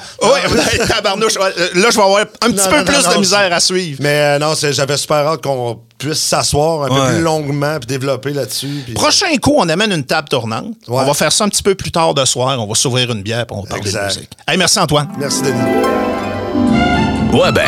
<laughs> tabarnouche. Euh, Là, je vais avoir un petit Non, peu non, plus non, de misère à suivre. Mais euh, non, j'avais super hâte qu'on puisse s'asseoir un Ouais. peu plus longuement puis développer là-dessus. puis- Prochain coup, on amène une table tournante. Ouais. On va faire ça un petit peu plus tard de soir. On va s'ouvrir une bière et on va parler de musique. Hey, merci Antoine. Merci, Denis. Ouais ben,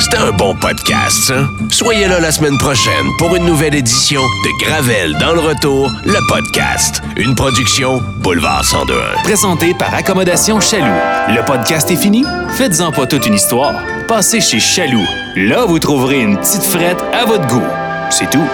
c'était un bon podcast, ça. Soyez là la semaine prochaine pour une nouvelle édition de Gravel dans le retour, le podcast. Une production Boulevard 1021. Présenté par Accommodation Chaloux. Le podcast est fini? Faites-en pas toute une histoire. Passez chez Chaloux. Là, vous trouverez une petite frette à votre goût. C'est tout.